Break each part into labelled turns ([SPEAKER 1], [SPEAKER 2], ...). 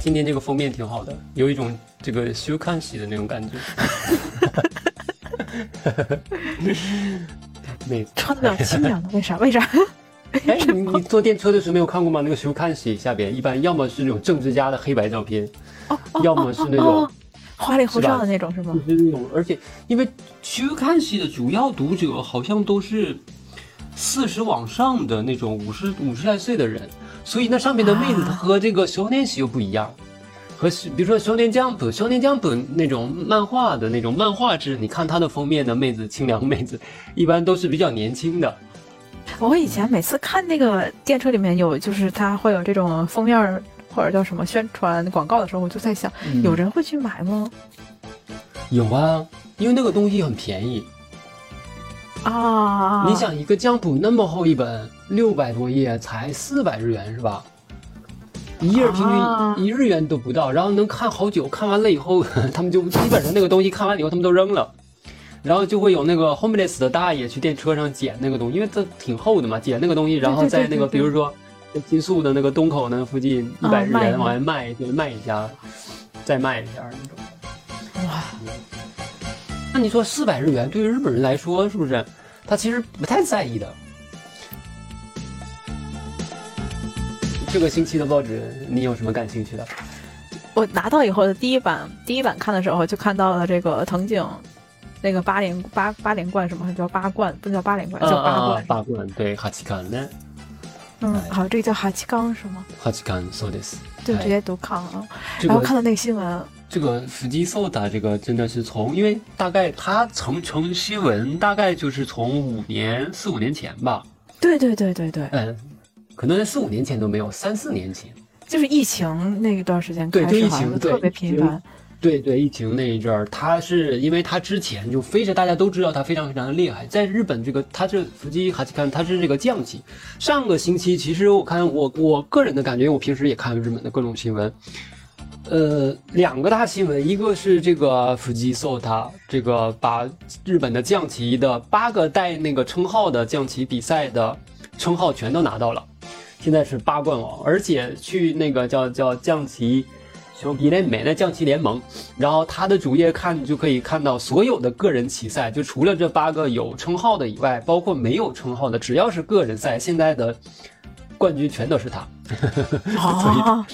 [SPEAKER 1] 今天这个封面挺好的，有一种这个休刊喜的那种感觉。妹子，
[SPEAKER 2] 穿的清凉的，为啥？为啥？
[SPEAKER 1] 哎，你你坐电车的时候没有看过吗？那个休刊喜下边一般要么是那种政治家的黑白照片，
[SPEAKER 2] 哦哦
[SPEAKER 1] 要么是那种
[SPEAKER 2] 哦花里胡哨的那种是吗？
[SPEAKER 1] 就是那种，而且因为休刊喜的主要读者好像都是四十往上的那种五十五十来岁的人，所以那上面的妹子
[SPEAKER 2] 啊
[SPEAKER 1] 她和这个少年喜又不一样。和比如说少年 Jump、少年 Jump 那种漫画的那种漫画制，你看它的封面的妹子，清凉妹子，一般都是比较年轻的。
[SPEAKER 2] 我以前每次看那个电车里面有，就是它会有这种封面或者叫什么宣传广告的时候，我就在想，
[SPEAKER 1] 嗯
[SPEAKER 2] 有人会去买吗？
[SPEAKER 1] 有啊，因为那个东西很便宜。
[SPEAKER 2] 啊，
[SPEAKER 1] 你想一个 Jump 那么厚一本，六百多页，才四百日元是吧？一页平均
[SPEAKER 2] 啊
[SPEAKER 1] 一日元都不到，然后能看好久，看完了以后，他们就基本上那个东西看完了以后，他们都扔了。然后就会有那个 homeless 的大爷去电车上捡那个东西，因为这挺厚的嘛，捡那个东西，然后在那个比如说在金宿的那个东口那附近一
[SPEAKER 2] 啊
[SPEAKER 1] 百日元往外卖，对，卖一下，再卖一下那种。
[SPEAKER 2] 哇，
[SPEAKER 1] 那你说四百日元对于日本人来说，是不是他其实不太在意的？这个星期的报纸，你有什么感兴趣的？
[SPEAKER 2] 我拿到以后的第一版，第一版看的时候就看到了这个藤井，那个八连八八连冠什么叫八冠，不叫八连冠，叫八
[SPEAKER 1] 啊
[SPEAKER 2] 冠。
[SPEAKER 1] 八冠，对，哈奇坎呢？
[SPEAKER 2] 嗯，好，这个叫哈奇刚是吗？
[SPEAKER 1] 哈奇坎そうです。
[SPEAKER 2] 就直接读康啊。然后
[SPEAKER 1] 这个
[SPEAKER 2] 看到那个新闻，
[SPEAKER 1] 这个福基寿达这个真的是从，因为大概它成成新闻大概就是从五年四五年前吧，
[SPEAKER 2] 对对对对对，
[SPEAKER 1] 嗯， 可能在四五年前都没有，三四年前。
[SPEAKER 2] 就是疫情那一段时间
[SPEAKER 1] 对
[SPEAKER 2] 开始，好像
[SPEAKER 1] 就疫情
[SPEAKER 2] 特别频繁。
[SPEAKER 1] 对对，疫情那一阵儿，他是因为他之前就非常大家都知道他非常非常的厉害，在日本这个他是伏击哈奇看他是这个将棋。上个星期其实我看我我个人的感觉，我平时也看日本的各种新闻，呃，两个大新闻，一个是这个伏击 so 他这个把日本的将棋的八个带那个称号的将棋比赛的称号全都拿到了，现在是八冠王，而且去那个叫叫将棋。熊皮联美的将棋联盟，然后他的主页看就可以看到所有的个人棋赛，就除了这八个有称号的以外，包括没有称号的，只要是个人赛，现在的冠军全都是他，
[SPEAKER 2] 啊，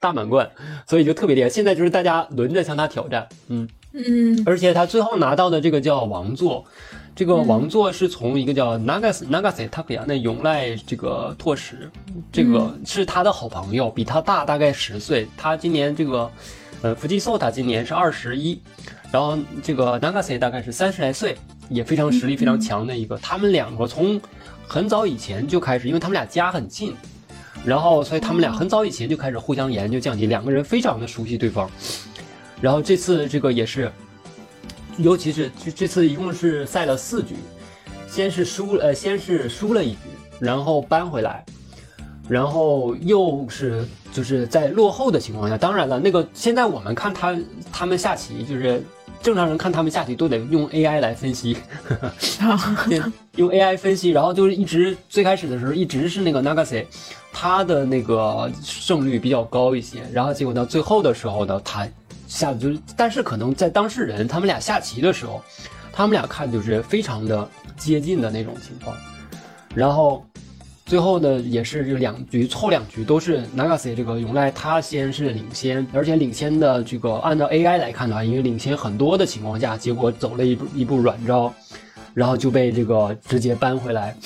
[SPEAKER 1] 大满贯，所以就特别厉害。现在就是大家轮着向他挑战，嗯，
[SPEAKER 2] 嗯，
[SPEAKER 1] 而且他最后拿到的这个叫王座，这个王座是从一个叫 Nagas Nagase Takuya 那永濑这个拓实，这个是他的好朋友，比他大大概十岁。他今年这个，呃，福吉寿他今年是二十一，然后这个 Nagase 大概是三十来岁，也非常实力非常强的一个。他们两个从很早以前就开始，因为他们俩家很近。然后，所以他们俩很早以前就开始互相研究降级，两个人非常的熟悉对方。然后这次这个也是，尤其是这这次一共是赛了四局，先是输呃先是输了一局，然后扳回来，然后又是就是在落后的情况下，当然了，那个现在我们看他他们下棋，就是正常人看他们下棋都得用 AI 来分析，用 AI 分析，然后就是一直最开始的时候一直是那个 Nagase，他的那个胜率比较高一些，然后结果到最后的时候呢，他下就是，但是可能在当事人他们俩下棋的时候，他们俩看就是非常的接近的那种情况，然后最后呢也是这两局后两局都是 Nagase 这个永濑他先是领先，而且领先的这个按照 AI 来看的话，因为领先很多的情况下，结果走了一步一步软招，然后就被这个直接扳回来，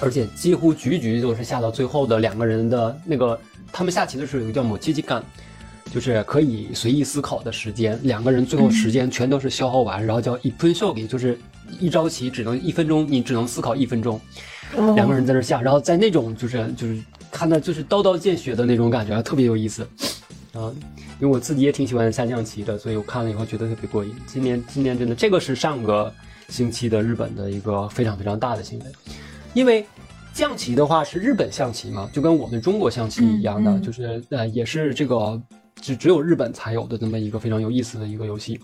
[SPEAKER 1] 而且几乎局局都是下到最后的两个人的那个，他们下棋的时候有个叫某七七干，就是可以随意思考的时间，两个人最后时间全都是消耗完，然后叫一分秀给，就是一招棋只能一分钟，你只能思考一分钟，
[SPEAKER 2] 哦
[SPEAKER 1] 两个人在这下，然后在那种就是就是看到就是刀刀见血的那种感觉，特别有意思。啊，因为我自己也挺喜欢下象棋的，所以我看了以后觉得特别过瘾。今年今年真的这个是上个星期的日本的一个非常非常大的新闻，因为象棋的话是日本象棋嘛，就跟我们中国象棋一样的，
[SPEAKER 2] 嗯嗯
[SPEAKER 1] 就是呃也是这个只只有日本才有的这么一个非常有意思的一个游戏，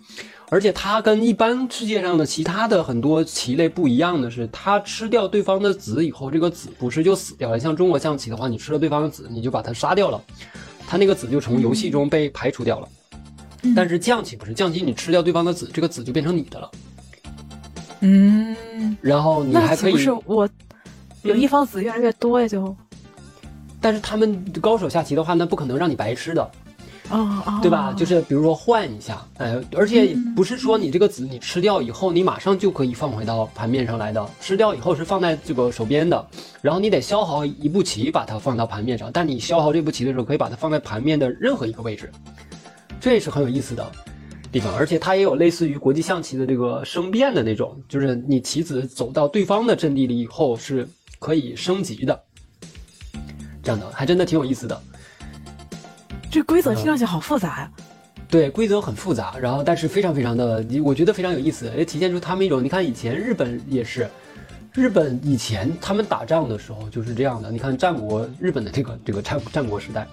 [SPEAKER 1] 而且它跟一般世界上的其他的很多棋类不一样的是，它吃掉对方的子以后，这个子不是就死掉了。像中国象棋的话，你吃了对方的子，你就把它杀掉了。它那个子就从游戏中被排除掉了。
[SPEAKER 2] 嗯
[SPEAKER 1] 但是将棋不是，将棋你吃掉对方的子，这个子就变成你的了，
[SPEAKER 2] 嗯，
[SPEAKER 1] 然后你还可以
[SPEAKER 2] 不，是我有
[SPEAKER 1] 嗯
[SPEAKER 2] 一方子越来越多呀？就
[SPEAKER 1] 但是他们高手下棋的话，那不可能让你白吃的，
[SPEAKER 2] 哦，
[SPEAKER 1] 对吧？就是比如说换一下，哎，而且不是说你这个子你吃掉以后，你马上就可以放回到盘面上来的，吃掉以后是放在这个手边的，然后你得消耗一步棋把它放到盘面上，但你消耗这步棋的时候，可以把它放在盘面的任何一个位置，这也是很有意思的地方，而且它也有类似于国际象棋的这个生变的那种，就是你棋子走到对方的阵地里以后是可以升级的，这样的还真的挺有意思的。
[SPEAKER 2] 这规则听上去好复杂呀。
[SPEAKER 1] 对，规则很复杂，然后但是非常非常的，我觉得非常有意思，也体现出他们一种，你看以前日本也是，日本以前他们打仗的时候就是这样的，你看战国日本的这个这个战战国时代，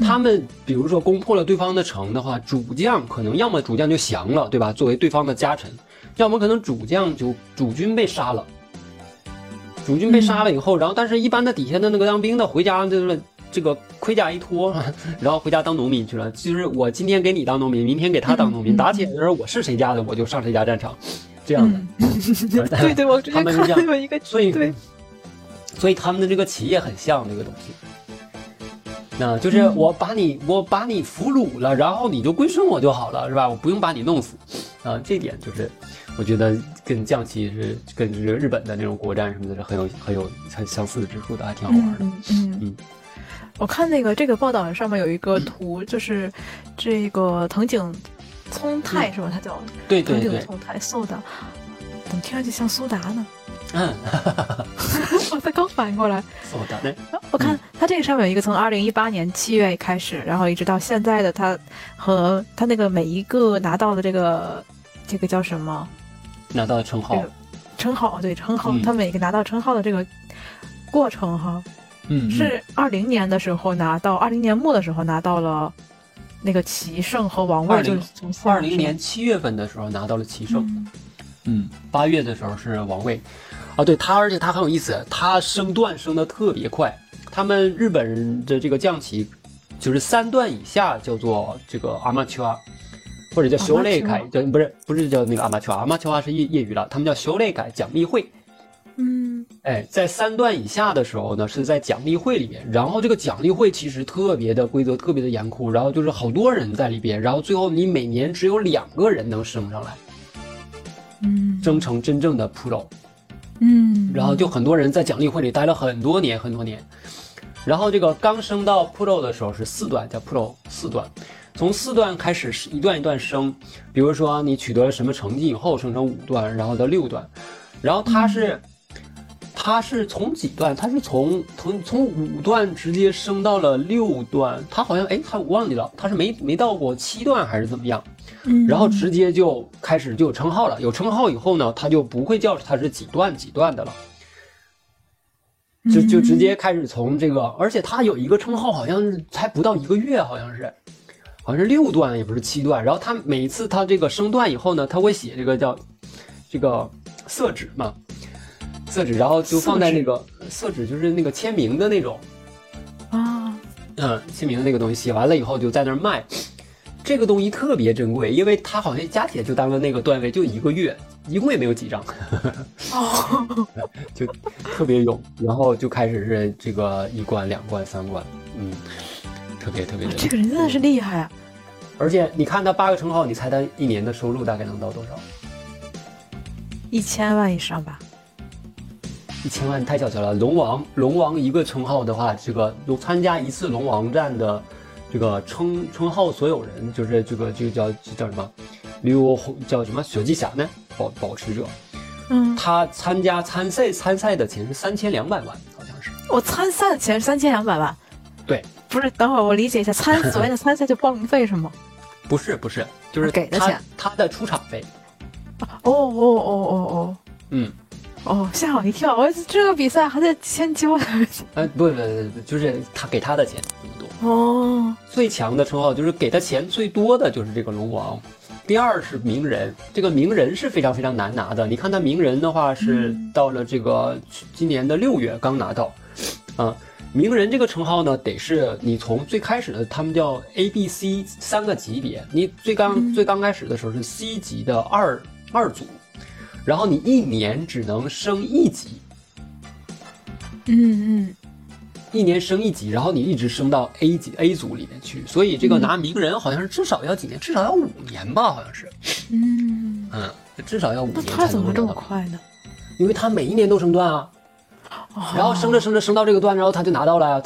[SPEAKER 1] 他们比如说攻破了对方的城的话，主将可能要么主将就降了，对吧？作为对方的家臣，要么可能主将就主军被杀了，主军被杀了以后，然后但是一般的底下的那个当兵的回家就是这个盔甲一脱，然后回家当农民去了。就是我今天给你当农民，明天给他当农民，打起来的时候我是谁家的我就上谁家战场，这样的。
[SPEAKER 2] 嗯，对对，我之前看
[SPEAKER 1] 他们是这样。
[SPEAKER 2] 有一个，
[SPEAKER 1] 所以
[SPEAKER 2] 对，
[SPEAKER 1] 所以他们的这个企业很像这个东西。那就是我把你，我把你俘虏了，然后你就归顺我就好了，是吧？我不用把你弄死，啊，这点就是我觉得跟将棋是跟这个日本的那种国战什么的是很有很有很相似之处的，还挺好玩的。
[SPEAKER 2] 嗯嗯。
[SPEAKER 1] 嗯
[SPEAKER 2] 我看那个这个报道上面有一个图，就是这个藤井聪太是吧？他叫
[SPEAKER 1] 对对对，
[SPEAKER 2] 藤井聪太苏达，怎么听上去像苏达呢？
[SPEAKER 1] 嗯，
[SPEAKER 2] 我才刚反应过来。
[SPEAKER 1] そうだね。
[SPEAKER 2] 我看他这个上面有一个从二零一八年七月开始，然后一直到现在的他和他那个每一个拿到的这个这个叫什么
[SPEAKER 1] 拿到称号
[SPEAKER 2] 这，个称号，对称号，
[SPEAKER 1] 嗯
[SPEAKER 2] 他每个拿到称号的这个过程哈，
[SPEAKER 1] 嗯，
[SPEAKER 2] 是二零年的时候拿到，二零年末的时候拿到了那个棋圣和王位
[SPEAKER 1] ，20
[SPEAKER 2] 就是从下
[SPEAKER 1] 二零年七月份的时候拿到了棋圣，
[SPEAKER 2] 嗯。
[SPEAKER 1] 嗯，八月的时候是王位，啊，对他，而且他很有意思，他升段升的特别快。他们日本人的这个将棋，就是三段以下叫做这个阿玛丘啊，或者叫修类改，叫不是不是叫那个阿玛丘啊，阿玛丘啊是业业余了，他们叫修类改奖励会。
[SPEAKER 2] 嗯。
[SPEAKER 1] 哎，在三段以下的时候呢，是在奖励会里面，然后这个奖励会其实特别的规则特别的严酷，然后就是好多人在里边，然后最后你每年只有两个人能升上来，
[SPEAKER 2] 嗯。
[SPEAKER 1] 争成真正的 pro。
[SPEAKER 2] 嗯，
[SPEAKER 1] 然后就很多人在奖励会里待了很多年很多年，然后这个刚升到 Pro 的时候是四段，叫 Pro 四段，从四段开始是一段一段升，比如说你取得了什么成绩以后升成五段，然后到六段，然后它是。它是从几段？它是从从从五段直接升到了六段，它好像哎，它我忘记了，它是没没到过七段还是怎么样？
[SPEAKER 2] 嗯
[SPEAKER 1] 然后直接就开始就有称号了。有称号以后呢，他就不会叫它是几段几段的了，就就直接开始从这个，而且他有一个称号，好像是才不到一个月，好像是，好像是六段，也不是七段。然后他每一次他这个升段以后呢，他会写这个叫这个色纸嘛，色纸，然后就放在那个色纸，就是那个签名的那种。
[SPEAKER 2] 啊，
[SPEAKER 1] 嗯，签名的那个东西写完了以后就在那儿卖，这个东西特别珍贵，因为它好像加起来就当了那个段位就一个月，一共也没有几张，
[SPEAKER 2] 哦，
[SPEAKER 1] 就特别勇，然后就开始是这个一关、两关、三关，嗯，特别特别的。
[SPEAKER 2] 这个人真的是厉害啊！
[SPEAKER 1] 而且你看他八个称号，你猜他一年的收入大概能到多少？
[SPEAKER 2] 一千万以上吧？
[SPEAKER 1] 一千万太小瞧了。龙王，龙王一个称号的话，这个有参加一次龙王战的这个称称号所有人，就是这个这个叫叫什么？刘叫什么？雪季侠呢？保保持者，
[SPEAKER 2] 嗯，
[SPEAKER 1] 他参加参赛参赛的钱是三千两百万，好像是。
[SPEAKER 2] 我参赛的钱是三千两百万。
[SPEAKER 1] 对，
[SPEAKER 2] 不是，等会儿我理解一下，参 所谓的参赛就报名费是吗？
[SPEAKER 1] 不是不是，就是
[SPEAKER 2] 给的钱
[SPEAKER 1] 他的出场费。
[SPEAKER 2] 哦哦哦哦哦
[SPEAKER 1] 嗯，
[SPEAKER 2] 哦哦，吓我一跳！我这个比赛还得先交
[SPEAKER 1] 呃，不不不，不就是他给他的钱这么多。
[SPEAKER 2] 哦，
[SPEAKER 1] 最强的称号就是给他钱最多的就是这个龙王，第二是名人，这个名人是非常非常难拿的。你看他名人的话是
[SPEAKER 2] 嗯。
[SPEAKER 1] 到了这个今年的六月刚拿到，啊，名人这个称号呢，得是你从最开始的他们叫 A、B、C 三个级别，你最刚、
[SPEAKER 2] 嗯。
[SPEAKER 1] 最刚开始的时候是 C 级的二二组，然后你一年只能升一级，
[SPEAKER 2] 嗯嗯。
[SPEAKER 1] 一年升一级，然后你一直升到 A 级 A 组里面去，所以这个拿名人好像是至少要几年，至少要五年吧，好像是，
[SPEAKER 2] 嗯，
[SPEAKER 1] 嗯，至少要五
[SPEAKER 2] 那
[SPEAKER 1] 年
[SPEAKER 2] 他怎么这么快呢？
[SPEAKER 1] 因为他每一年都升段啊，然后升着升着升到这个段，然后他就拿到了呀，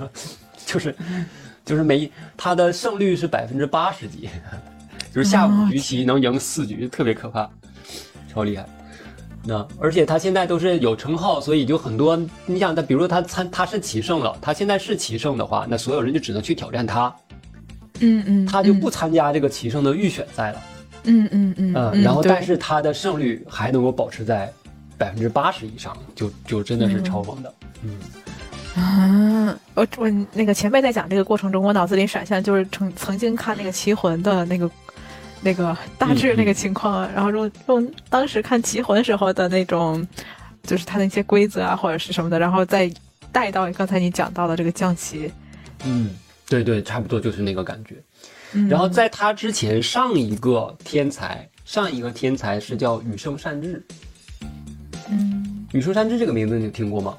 [SPEAKER 1] 就是就是每他的胜率是百分之八十几，就是下五局棋能赢四局，特别可怕，超厉害。那而且他现在都是有称号，所以就很多，你想他，比如说他参他是棋圣了，他现在是棋圣的话，那所有人就只能去挑战他，
[SPEAKER 2] 嗯嗯，
[SPEAKER 1] 他就不参加这个棋圣的预选赛了。
[SPEAKER 2] 嗯嗯嗯
[SPEAKER 1] 嗯，然后但是他的胜率还能够保持在百分之八十以上，就就真的是超猛的。嗯
[SPEAKER 2] 啊，我我那个前辈在讲这个过程中，我脑子里闪现就是曾曾经看那个《棋魂》的那个那个大致那个情况，然后用用当时看《棋魂》时候的那种，就是它的一些规则啊或者是什么的，然后再带到刚才你讲到的这个象棋。
[SPEAKER 1] 嗯，对对，差不多就是那个感觉。
[SPEAKER 2] 嗯
[SPEAKER 1] 然后在他之前，上一个天才，上一个天才是叫羽生善治。
[SPEAKER 2] 嗯，
[SPEAKER 1] 羽生善治这个名字你有听过吗？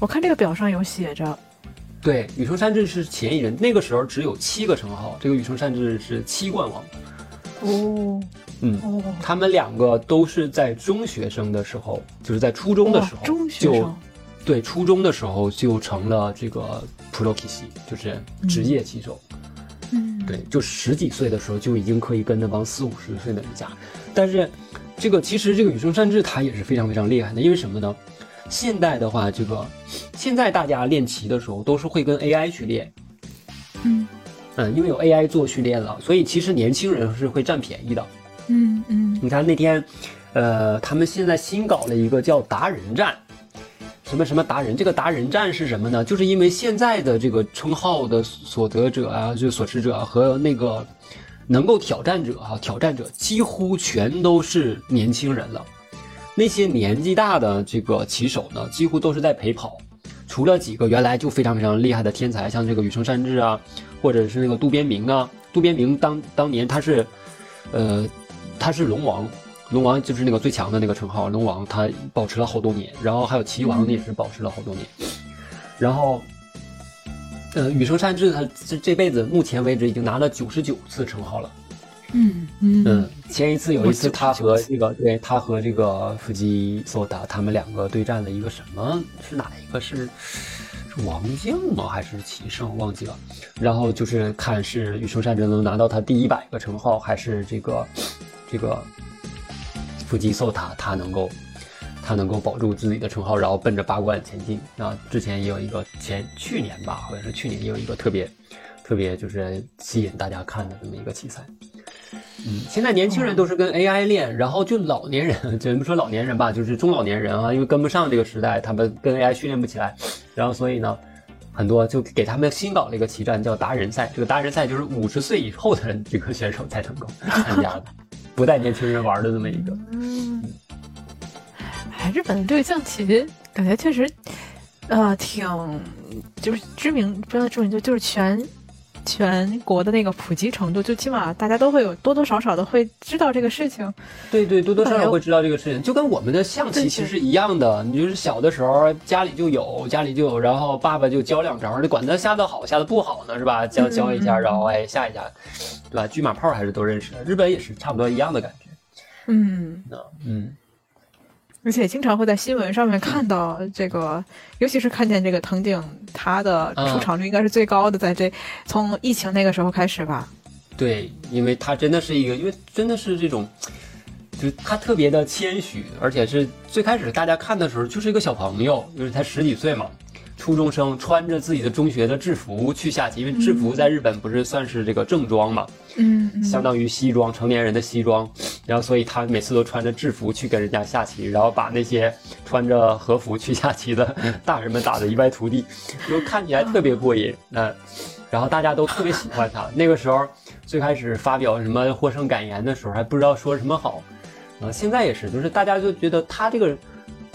[SPEAKER 2] 我看这个表上有写着，
[SPEAKER 1] 对，羽生善治是前一人，那个时候只有七个称号，这个羽生善治是七冠王。
[SPEAKER 2] 哦。
[SPEAKER 1] 嗯，
[SPEAKER 2] 哦，
[SPEAKER 1] 他们两个都是在中学生的时候，就是在初中的时候，
[SPEAKER 2] 中学
[SPEAKER 1] 就
[SPEAKER 2] 生，
[SPEAKER 1] 对初中的时候就成了这个 pro k i s 就是职业棋手。
[SPEAKER 2] 嗯，
[SPEAKER 1] 对，就十几岁的时候就已经可以跟那帮四五十岁的人家。但是，这个其实这个羽生善治他也是非常非常厉害的，因为什么呢？现代的话，这个现在大家练棋的时候都是会跟 AI 去练，
[SPEAKER 2] 嗯
[SPEAKER 1] 嗯，因为有 AI 做训练了，所以其实年轻人是会占便宜的。
[SPEAKER 2] 嗯嗯
[SPEAKER 1] 你看那天，呃，他们现在新搞了一个叫达人战，什么什么达人，这个达人战是什么呢？就是因为现在的这个称号的所得者啊，就所持者啊和那个能够挑战者啊，挑战者几乎全都是年轻人了。那些年纪大的这个棋手呢，几乎都是在陪跑，除了几个原来就非常非常厉害的天才，像这个羽生善治啊，或者是那个渡边明啊。渡边明当当年他是，呃，他是龙王，龙王就是那个最强的那个称号，龙王他保持了好多年，然后还有齐王也是保持了好多年，然后，呃，羽生善治他这这辈子目前为止已经拿了九十九次称号了。
[SPEAKER 2] 嗯嗯
[SPEAKER 1] 嗯，前一次有一次他和这个对他和这个腹肌索达他们两个对战了一个什么？是哪一个是？王将吗？还是棋圣？忘记了。然后就是看是羽生善治能拿到他第一百个称号，还是这个这个腹肌索塔他能够他能够保住自己的称号，然后奔着八冠前进。啊，之前也有一个前去年吧，好像是去年也有一个特别特别就是吸引大家看的这么一个棋赛。嗯，现在年轻人都是跟 AI 练，然后就老年人，就不说老年人吧，就是中老年人啊，因为跟不上这个时代，他们跟 AI 训练不起来，然后所以呢，很多就给他们新搞了一个棋战叫达人赛，这个达人赛就是五十岁以后的这个选手才能够 参加的，不带年轻人玩的这么一个。
[SPEAKER 2] 嗯，哎，日本的这个象棋感觉确实，呃，挺就是知名，不要知名，就就是全全国的那个普及程度，就起码大家都会有多多少少的会知道这个事情。
[SPEAKER 1] 对对，多多少少会知道这个事情，就跟我们的象棋其实一样的。你就是小的时候家里就有，家里就有，然后爸爸就教两招，你管他下的好下的不好呢，是吧？教教一下，然后哎下一下，对吧？车马炮还是都认识的。日本也是差不多一样的感觉。
[SPEAKER 2] 嗯，
[SPEAKER 1] 那嗯，
[SPEAKER 2] 而且经常会在新闻上面看到这个，尤其是看见这个藤井，他的出场率应该是最高的，在这从疫情那个时候开始吧。
[SPEAKER 1] 对，因为他真的是一个，因为真的是这种，就是他特别的谦虚，而且是最开始大家看的时候就是一个小朋友，就是才十几岁嘛。初中生穿着自己的中学的制服去下棋，因为制服在日本不是算是这个正装嘛，
[SPEAKER 2] 嗯嗯
[SPEAKER 1] 相当于西装，成年人的西装，然后所以他每次都穿着制服去跟人家下棋，然后把那些穿着和服去下棋的大人们打得一败涂地，就看起来特别过瘾。那、然后大家都特别喜欢他。那个时候最开始发表什么获胜感言的时候，还不知道说什么好，啊、现在也是，就是大家就觉得他这个，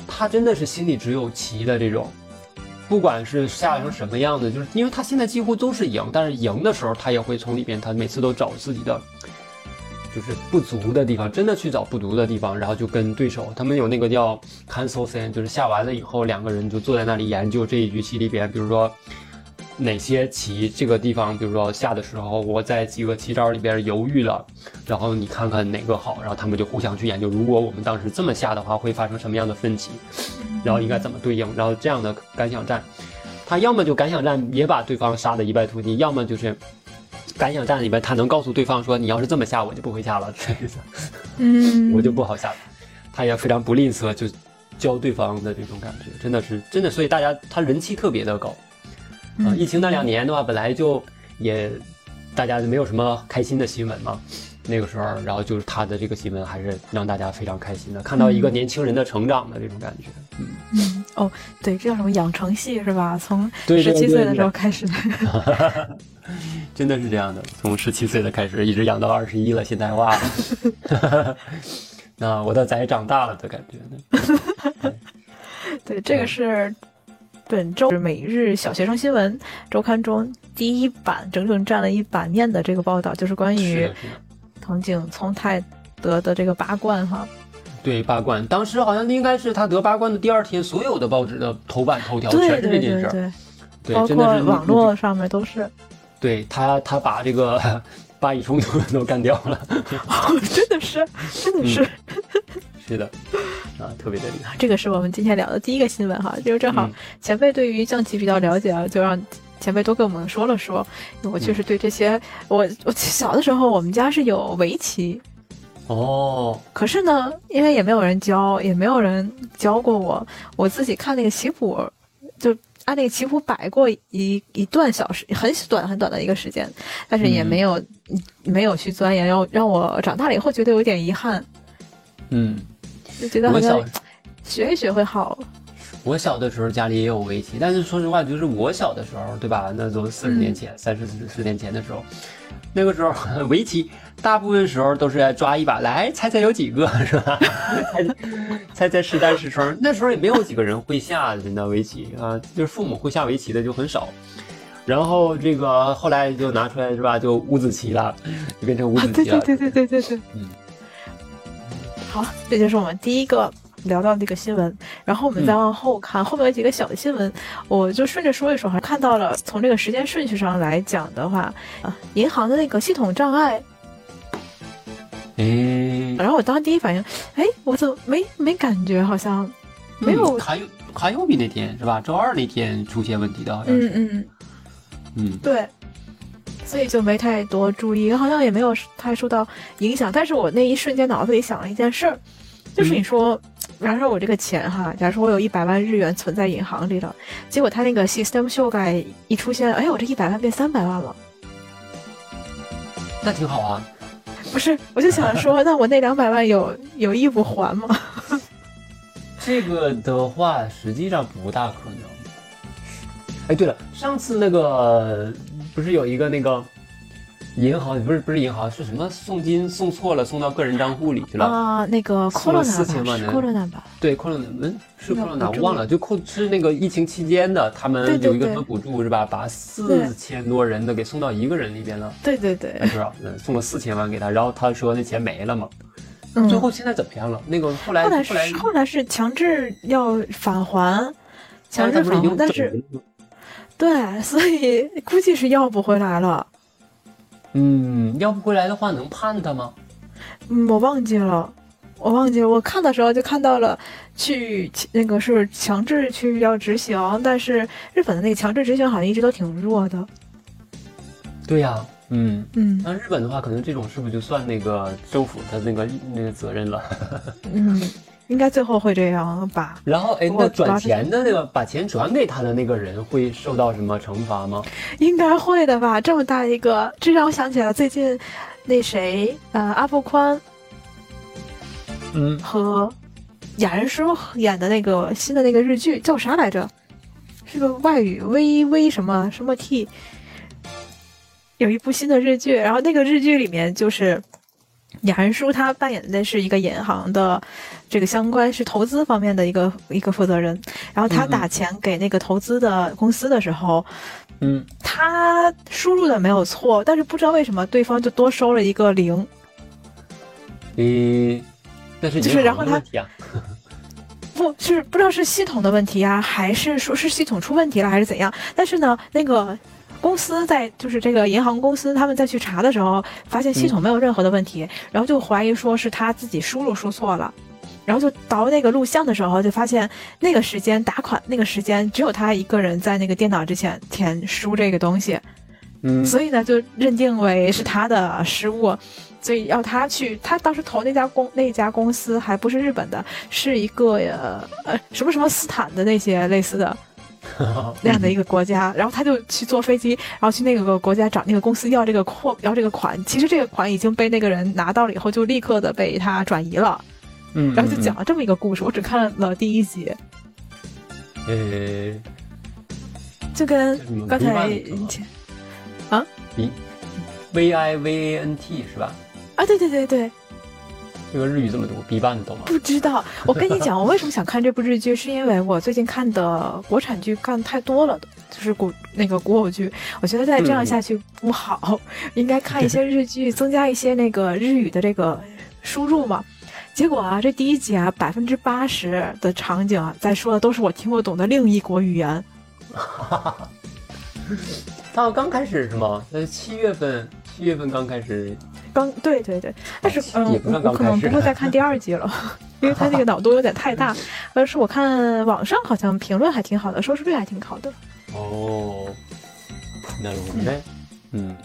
[SPEAKER 1] 他真的是心里只有棋的这种。不管是下成什么样子，就是因为他现在几乎都是赢，但是赢的时候他也会从里边，他每次都找自己的就是不足的地方，真的去找不足的地方，然后就跟对手，他们有那个叫 cancel scene，就是下完了以后，两个人就坐在那里研究这一局棋里边，比如说。哪些棋这个地方，比如说下的时候，我在几个棋招里边犹豫了，然后你看看哪个好，然后他们就互相去研究。如果我们当时这么下的话，会发生什么样的分歧？然后应该怎么对应？然后这样的感想战，他要么就感想战也把对方杀的一败涂地，要么就是感想战里边他能告诉对方说，你要是这么下，我就不会下了，这意思。
[SPEAKER 2] 嗯，
[SPEAKER 1] 我就不好下了。他也非常不吝啬，就教对方的这种感觉，真的是真的，所以大家他人气特别的高。啊，疫情那两年的话，本来就也大家就没有什么开心的新闻嘛。那个时候，然后就是他的这个新闻还是让大家非常开心的，看到一个年轻人的成长的这种感觉。
[SPEAKER 2] 嗯嗯哦，对，这叫什么养成系是吧？从十七岁的时候开始。
[SPEAKER 1] 真的是这样的，从十七岁的开始，一直养到二十一了，现在哇，那我的崽长大了的感觉
[SPEAKER 2] 呢。对，这个是。本周每日小学生新闻周刊中第一版整整占了一版面的这个报道，就是关于藤井聪太得的这个八冠哈。
[SPEAKER 1] 对八冠，当时好像应该是他得八冠的第二天，所有的报纸的头版头条全是这件事儿，
[SPEAKER 2] 对，包括网络上面都是。
[SPEAKER 1] 对他，他把这个 巴以冲突都干掉了，
[SPEAKER 2] 真的是，真的是。
[SPEAKER 1] 是的，啊，特别的厉害。
[SPEAKER 2] 这个是我们今天聊的第一个新闻哈，就是正好前辈对于象棋比较了解啊，就让前辈多跟我们说了说。我确实对这些，我我小的时候我们家是有围棋，
[SPEAKER 1] 哦，
[SPEAKER 2] 可是呢，因为也没有人教，也没有人教过我，我自己看那个棋谱，就按那个棋谱摆过一一段小时，很短很短的一个时间，但是也没有没有去钻研，让让我长大了以后觉得有点遗憾。
[SPEAKER 1] 嗯。
[SPEAKER 2] 就觉得好像学一学会好。
[SPEAKER 1] 我小的时候家里也有围棋，但是说实话，就是我小的时候，对吧？那都四十年前、三十四十年前的时候，那个时候 围棋大部分时候都是来抓一把，来猜猜有几个，是吧？猜猜是单是双。那时候也没有几个人会下真的围棋啊，就是父母会下围棋的就很少。然后这个后来就拿出来是吧？就五子棋了，就变成五子棋
[SPEAKER 2] 了。对对对对对对，嗯。好，这就是我们第一个聊到这个新闻，然后我们再往后看，后面有几个小的新闻，我就顺着说一说哈。看到了，从这个时间顺序上来讲的话，啊，银行的那个系统障碍，
[SPEAKER 1] 嗯，
[SPEAKER 2] 然后我当时第一反应，哎，我怎么没没感觉，好像没有，
[SPEAKER 1] 还有还有比那天是吧？周二那天出现问题的，好像
[SPEAKER 2] 是，嗯嗯嗯，对。所以就没太多注意，好像也没有太受到影响。但是我那一瞬间脑子里想了一件事儿，就是你说，假如说我这个钱哈，假如说我有一百万日元存在银行里了，结果他那个 system 修改一出现，哎，我这一百万变三百万了，
[SPEAKER 1] 那挺好啊。
[SPEAKER 2] 不是，我就想说，那我那两百万有有义务还吗？
[SPEAKER 1] 这个的话，实际上不大可能。哎，对了，上次那个。不是有一个那个银行，不是不是银行，是什么送金送错了，送到个人账户里去了
[SPEAKER 2] 啊？那个
[SPEAKER 1] 扣了四千万的，
[SPEAKER 2] 扣了哪吧？
[SPEAKER 1] 对，扣了哪？嗯，是扣了哪？我忘了，就扣是那个疫情期间的，他们有一个什么补助是吧？把四千多人的给送到一个人里边了。
[SPEAKER 2] 对对对，
[SPEAKER 1] 多少？送了四千万给他，然后他说那钱没了嘛。最后现在怎么样了？那个后来后
[SPEAKER 2] 来后来是强制要返还，强制返还，但是。对，所以估计是要不回来了。
[SPEAKER 1] 嗯，要不回来的话，能判他吗？
[SPEAKER 2] 嗯，我忘记了，我忘记了。我看的时候就看到了，去那个是强制去要执行，但是日本的那个强制执行好像一直都挺弱的。
[SPEAKER 1] 对呀，
[SPEAKER 2] 嗯嗯。
[SPEAKER 1] 那日本的话，可能这种是不是就算那个政府的那个那个责任了？
[SPEAKER 2] 嗯。应该最后会这样吧。
[SPEAKER 1] 然后，哎，那转钱的那个把钱转给他的那个人会受到什么惩罚吗？
[SPEAKER 2] 应该会的吧。这么大一个，这让我想起了最近那谁，呃，阿布宽，
[SPEAKER 1] 嗯，
[SPEAKER 2] 和雅人叔演的那个新的那个日剧叫啥来着？是个外语微微什么什么 T，有一部新的日剧，然后那个日剧里面就是。雅人叔他扮演的是一个银行的这个相关是投资方面的一个一个负责人，然后他打钱给那个投资的公司的时候，
[SPEAKER 1] 嗯，
[SPEAKER 2] 他输入的没有错，但是不知道为什么对方就多收了一个零，
[SPEAKER 1] 诶，那是
[SPEAKER 2] 就是然后他 不是不知道是系统的问题啊，还是说是系统出问题了，还是怎样？但是呢，那个公司在就是这个银行公司他们再去查的时候，发现系统没有任何的问题，然后就怀疑说是他自己输入输错了。然后就倒那个录像的时候，就发现那个时间打款那个时间只有他一个人在那个电脑之前填输这个东西，
[SPEAKER 1] 嗯，
[SPEAKER 2] 所以呢就认定为是他的失误，所以要他去。他当时投那家公那家公司还不是日本的，是一个呃呃什么什么斯坦的那些类似的 那样的一个国家，然后他就去坐飞机，然后去那个国家找那个公司要这个货要这个款。其实这个款已经被那个人拿到了以后，就立刻的被他转移了，
[SPEAKER 1] 嗯，
[SPEAKER 2] 然后就讲了这么一个故事。我只看了第一集，
[SPEAKER 1] 呃，
[SPEAKER 2] 就跟刚才
[SPEAKER 1] B 版的
[SPEAKER 2] 前
[SPEAKER 1] V V I V A N T 是吧？
[SPEAKER 2] 啊，对对对对，
[SPEAKER 1] 这个日语这么读，B 版的懂吗？
[SPEAKER 2] 不知道。我跟你讲，我为什么想看这部日剧，是因为我最近看的国产剧看太多了，就是古那个古偶剧，我觉得再这样下去不好，应该看一些日剧，增加一些那个日语的这个输入嘛。结果啊，这第一集啊，百分之八十的场景啊，在说的都是我听不懂的另一国语言。
[SPEAKER 1] 他刚开始是吗？那七月份，七月份刚开始，
[SPEAKER 2] 刚对对对，但是嗯，我我可能不会再看第二集了，因为他那个脑洞有点太大。但 是我看网上好像评论还挺好的，收视率还挺好的。
[SPEAKER 1] 哦，那如何呢？嗯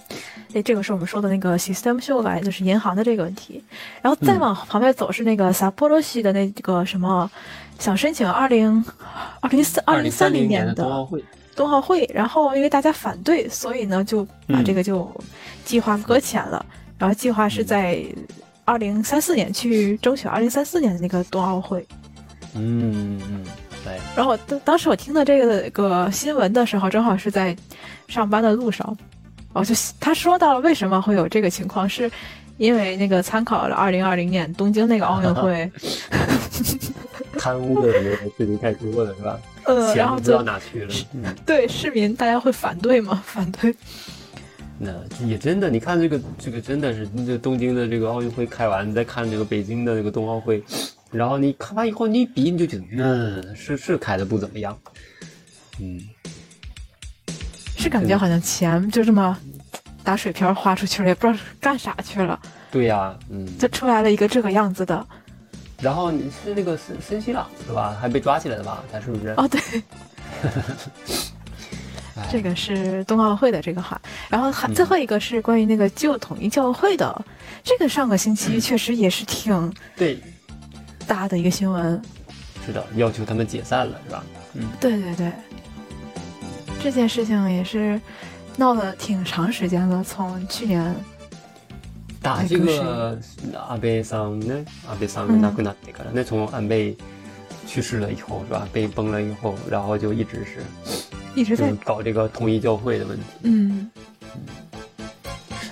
[SPEAKER 2] 哎，这个是我们说的那个 system 秀来，就是银行的这个问题。然后再往旁边走是那个萨波罗西的那个什么，想申请二零二零三二零三零年
[SPEAKER 1] 的冬奥会，
[SPEAKER 2] 冬奥会，然后因为大家反对，所以呢就把
[SPEAKER 1] 嗯
[SPEAKER 2] 这个就计划搁浅了。然后计划是在二零三四年去争取二零三四年的那个冬奥会。
[SPEAKER 1] 嗯嗯，对，
[SPEAKER 2] 然后当当时我听到这个个新闻的时候，正好是在上班的路上，我就他说到了为什么会有这个情况，是因为那个参考了二零二零年东京那个奥运会，
[SPEAKER 1] 贪污的那个事情太多了，是吧？
[SPEAKER 2] 呃，然后
[SPEAKER 1] 钱不知道哪去了。嗯，
[SPEAKER 2] 对市民大家会反对吗？反对，
[SPEAKER 1] 那也真的，你看这个这个真的是，这东京的这个奥运会开完，你再看这个北京的这个冬奥会，然后你看完以后，你一比你就觉得，嗯，是是开的不怎么样。嗯，
[SPEAKER 2] 是感觉好像钱就这么打水漂花出去了，也不知道干啥去了，
[SPEAKER 1] 对呀、嗯，
[SPEAKER 2] 就出来了一个这个样子的。
[SPEAKER 1] 然后你是那个森森西朗是吧？还被抓起来了吧？他是不是？
[SPEAKER 2] 哦，对，
[SPEAKER 1] 哎
[SPEAKER 2] 这个是冬奥会的这个话，然后还
[SPEAKER 1] 嗯
[SPEAKER 2] 最后一个是关于那个旧统一教会的，这个上个星期确实也是挺
[SPEAKER 1] 对，
[SPEAKER 2] 大的一个新闻。
[SPEAKER 1] 是的，要求他们解散了是吧？嗯，
[SPEAKER 2] 对对对，这件事情也是闹了挺长时间了，从去年
[SPEAKER 1] 打这个安倍桑呢，安倍桑が亡くなってから呢，从安倍去世了以后是吧？被崩了以后，然后就一直是
[SPEAKER 2] 一直在
[SPEAKER 1] 就是搞这个统一教会的问题。
[SPEAKER 2] 嗯，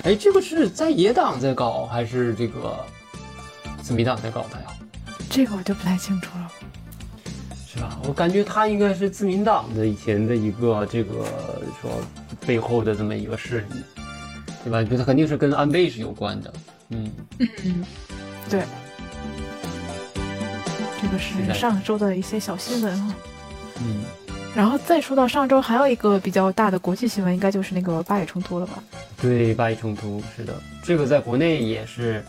[SPEAKER 1] 哎，这个是在野党在搞，还是这个自民党在搞的呀？
[SPEAKER 2] 这个我就不太清楚了。
[SPEAKER 1] 是吧？我感觉他应该是自民党的以前的一个这个说背后的这么一个势力，对吧？就他肯定是跟安倍是有关的。嗯，
[SPEAKER 2] 嗯，对，这个是上周的一些小新闻啊。
[SPEAKER 1] 嗯，
[SPEAKER 2] 然后再说到上周还有一个比较大的国际新闻，应该就是那个巴以冲突了吧？
[SPEAKER 1] 对，巴以冲突是的，这个在国内也是，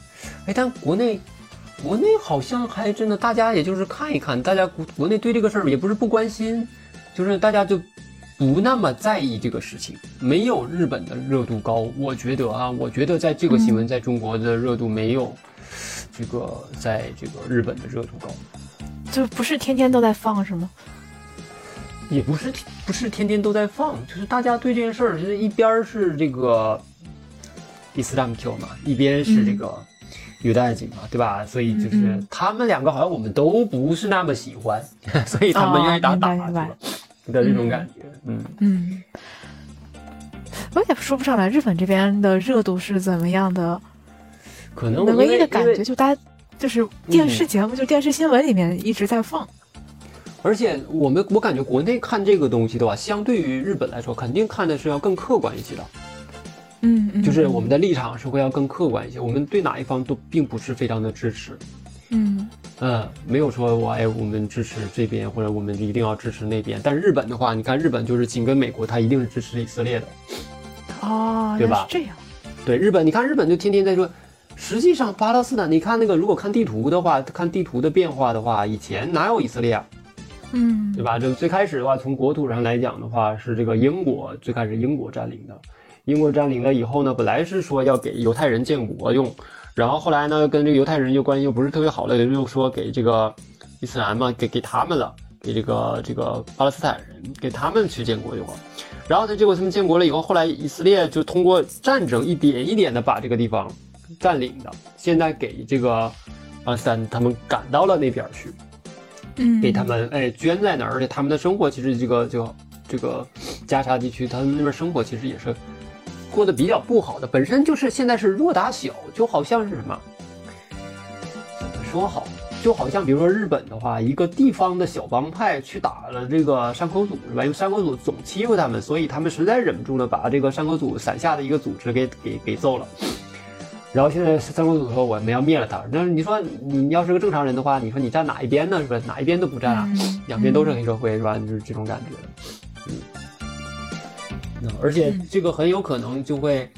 [SPEAKER 1] 哎，但国内国内好像还真的，大家也就是看一看，大家国国内对这个事儿也不是不关心，就是大家就不那么在意这个事情，没有日本的热度高。我觉得啊，我觉得在这个新闻在中国的热度没有这个在这个日本的热度高。
[SPEAKER 2] 就不是天天都在放是吗？
[SPEAKER 1] 也不是不是天天都在放，就是大家对这件事儿，就是一边儿是这个伊斯兰教嘛，一边是这个犹太教嘛，对吧？所以就是他们两个好像我们都不是那么喜欢，所以他们愿意打
[SPEAKER 2] 哦
[SPEAKER 1] 打
[SPEAKER 2] 是吧
[SPEAKER 1] 的这种感觉，嗯，
[SPEAKER 2] 嗯，我也说不上来日本这边的热度是怎么样的。
[SPEAKER 1] 可能
[SPEAKER 2] 唯一的感觉就大家就是电视节目，就电视新闻里面一直在放。
[SPEAKER 1] 而且我们我感觉国内看这个东西的话，相对于日本来说，肯定看的是要更客观一些的，
[SPEAKER 2] 嗯嗯，
[SPEAKER 1] 就是我们的立场是会要更客观一些，我们对哪一方都并不是非常的支持，
[SPEAKER 2] 嗯
[SPEAKER 1] 嗯，没有说我哎我们支持这边或者我们一定要支持那边，但是日本的话，你看日本就是紧跟美国，它一定是支持以色列的，
[SPEAKER 2] 哦，
[SPEAKER 1] 对吧
[SPEAKER 2] 是这样。
[SPEAKER 1] 对日本，你看日本就天天在说。实际上，巴勒斯坦，你看那个，如果看地图的话，看地图的变化的话，以前哪有以色列啊？
[SPEAKER 2] 嗯，
[SPEAKER 1] 对吧？就最开始的话，从国土上来讲的话，是这个英国最开始英国占领的。英国占领了以后呢，本来是说要给犹太人建国用，然后后来呢，跟这个犹太人又关系又不是特别好了，又说给这个伊斯兰嘛，给给他们了，给这个这个巴勒斯坦人，给他们去建国用。然后他，结果他们建国了以后，后来以色列就通过战争一点一点的把这个地方占领的，现在给这个巴勒斯坦他们赶到了那边去。
[SPEAKER 2] 嗯，
[SPEAKER 1] 给他们哎捐在那儿，而且他们的生活其实这个就这个加沙地区，他们那边生活其实也是过得比较不好的，本身就是现在是弱打小，就好像是什么怎么说好，就好像比如说日本的话，一个地方的小帮派去打了这个山口组是吧？因为山口组总欺负他们，所以他们实在忍不住了，把这个山口组伞下的一个组织给给给揍了。然后现在山口组说我们要灭了他，那你说你要是个正常人的话，你说你站哪一边呢？是吧？哪一边都不站啊，
[SPEAKER 2] 嗯
[SPEAKER 1] 两边都是黑社会，是吧？就是这种感觉。嗯，那而且这个很有可能就会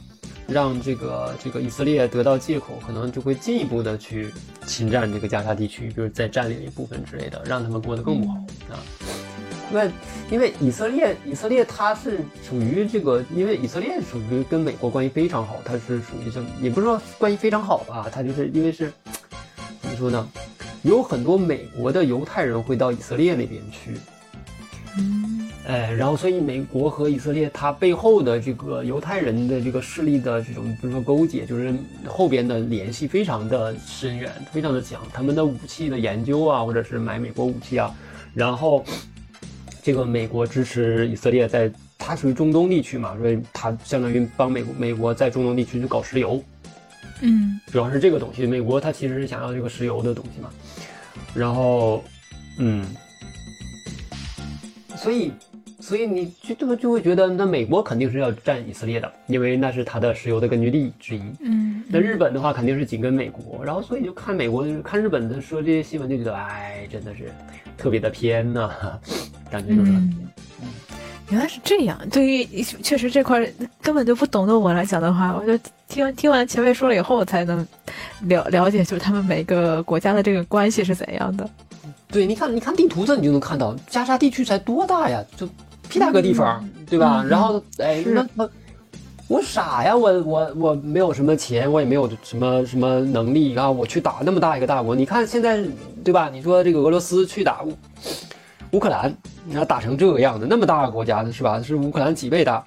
[SPEAKER 1] 让这个这个以色列得到借口，可能就会进一步的去侵占这个加沙地区，比如再占领一部分之类的，让他们过得更不好啊。因为因为以色列以色列它是属于这个，因为以色列属于跟美国关系非常好，它是属于这也不是说关系非常好吧，它就是因为是怎么说呢？有很多美国的犹太人会到以色列那边去，
[SPEAKER 2] 嗯
[SPEAKER 1] 哎，然后所以美国和以色列它背后的这个犹太人的这个势力的这种，比如说勾结，就是后边的联系非常的深远，非常的强。他们的武器的研究啊，或者是买美国武器啊，然后这个美国支持以色列在，它属于中东地区嘛，所以它相当于帮美国美国在中东地区去搞石油，
[SPEAKER 2] 嗯
[SPEAKER 1] 主要是这个东西。美国它其实是想要这个石油的东西嘛，然后，嗯，所以，所以你就就就会觉得，那美国肯定是要占以色列的，因为那是它的石油的根据地之一。
[SPEAKER 2] 嗯，
[SPEAKER 1] 那日本的话肯定是紧跟美国，然后所以就看美国看日本的说这些新闻就觉得，哎，真的是特别的偏呐、感觉就是很偏。
[SPEAKER 2] 原来是这样。对于确实这块儿根本就不懂的我来讲的话，我就听听完前辈说了以后，我才能了了解，就是他们每个国家的这个关系是怎样的。
[SPEAKER 1] 对，你看，你看地图上你就能看到，加沙地区才多大呀，就屁大个地方，对吧？
[SPEAKER 2] 嗯
[SPEAKER 1] 然后，哎，那那我傻呀，我我我没有什么钱，我也没有什么什么能力啊，我去打那么大一个大国，你看现在，对吧？你说这个俄罗斯去打乌乌克兰，你看打成这个样子，那么大个国家是吧？是乌克兰几倍大，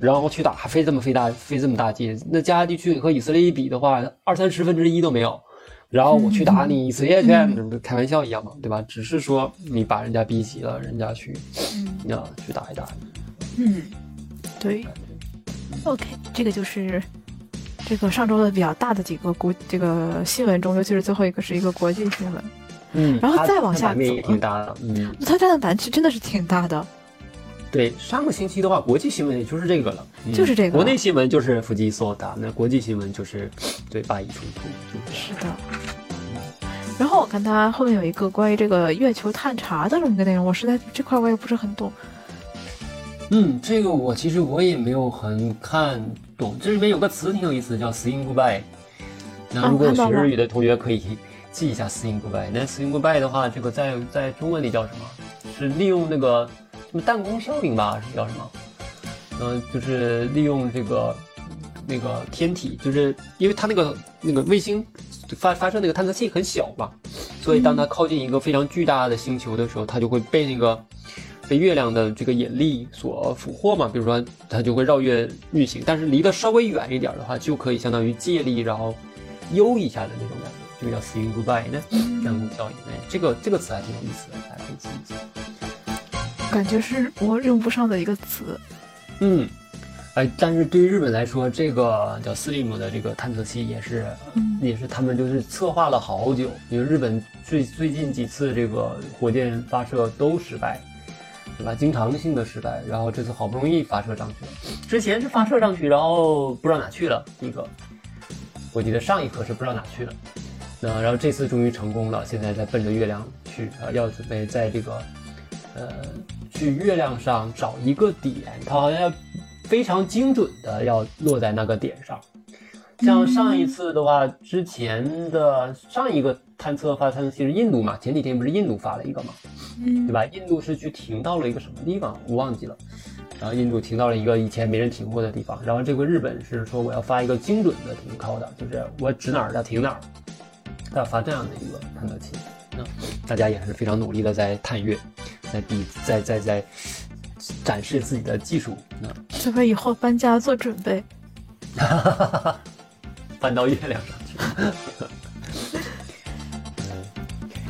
[SPEAKER 1] 然后去打还费这么费大费这么大劲，那加沙地区和以色列一比的话，二三十分之一都没有。然后我去打你以色列去，开玩笑一样嘛，对吧？只是说你把人家逼急了，人家去
[SPEAKER 2] 嗯
[SPEAKER 1] 去打一打，
[SPEAKER 2] 嗯，对。OK，这个就是这个上周的比较大的几个国这个新闻中，尤其是最后一个是一个国际新闻。
[SPEAKER 1] 嗯
[SPEAKER 2] 然后再往下
[SPEAKER 1] 版面也
[SPEAKER 2] 走
[SPEAKER 1] 挺大的，嗯，
[SPEAKER 2] 它占的版是真的是挺大的。
[SPEAKER 1] 对，上个星期的话，国际新闻也就是这个了，嗯
[SPEAKER 2] 就是这个
[SPEAKER 1] 国内新闻就是伏击索达，那国际新闻就是对巴以冲突，就这样。
[SPEAKER 2] 是的。然后我看它后面有一个关于这个月球探查的这么一个内容，我实在这块我也不是很懂。
[SPEAKER 1] 嗯，这个我其实我也没有很看懂，这里面有个词挺有意思，叫 “saying goodbye”。那如果学日语的同学可以记一下 “saying goodbye”。那 “saying goodbye” 的话，这个在在中文里叫什么？是利用那个什么弹弓效应吧？是叫什么？嗯、就是利用这个那个天体，就是因为它那个那个卫星发发射那个探测器很小嘛，所以当它靠近一个非常巨大的星球的时候，它就会被那个被月亮的这个引力所俘获嘛。比如说，它就会绕月运行，但是离得稍微远一点的话，就可以相当于借力，然后悠一下的那种感觉，就叫 seeing goodbye 呢，弹弓效应。哎，这个这个词还挺有意思的，大家可以记一记。
[SPEAKER 2] 感觉是我用不上的一个词。
[SPEAKER 1] 嗯，哎，但是对于日本来说，这个叫 Slim 的这个探测器也是，
[SPEAKER 2] 嗯
[SPEAKER 1] 也是他们就是策划了好久，因为日本最最近几次这个火箭发射都失败，对吧？经常性的失败，然后这次好不容易发射上去了，之前是发射上去，然后不知道哪去了，一个，我记得上一颗是不知道哪去了，那然后这次终于成功了，现在在奔着月亮去啊，要准备在这个，呃，去月亮上找一个点，它好像要非常精准的要落在那个点上。像上一次的话，之前的上一个探测发探测器是印度嘛？前几天不是印度发了一个嘛，
[SPEAKER 2] 嗯
[SPEAKER 1] 对吧？印度是去停到了一个什么地方，我忘记了。然后印度停到了一个以前没人停过的地方，然后这回日本是说我要发一个精准的停靠的，就是我指哪儿要停哪儿，他要发这样的一个探测器。那大家也是非常努力的在探月，在比在在在展示自己的技术。那
[SPEAKER 2] 就为以后搬家做准备。
[SPEAKER 1] 搬到月亮上去。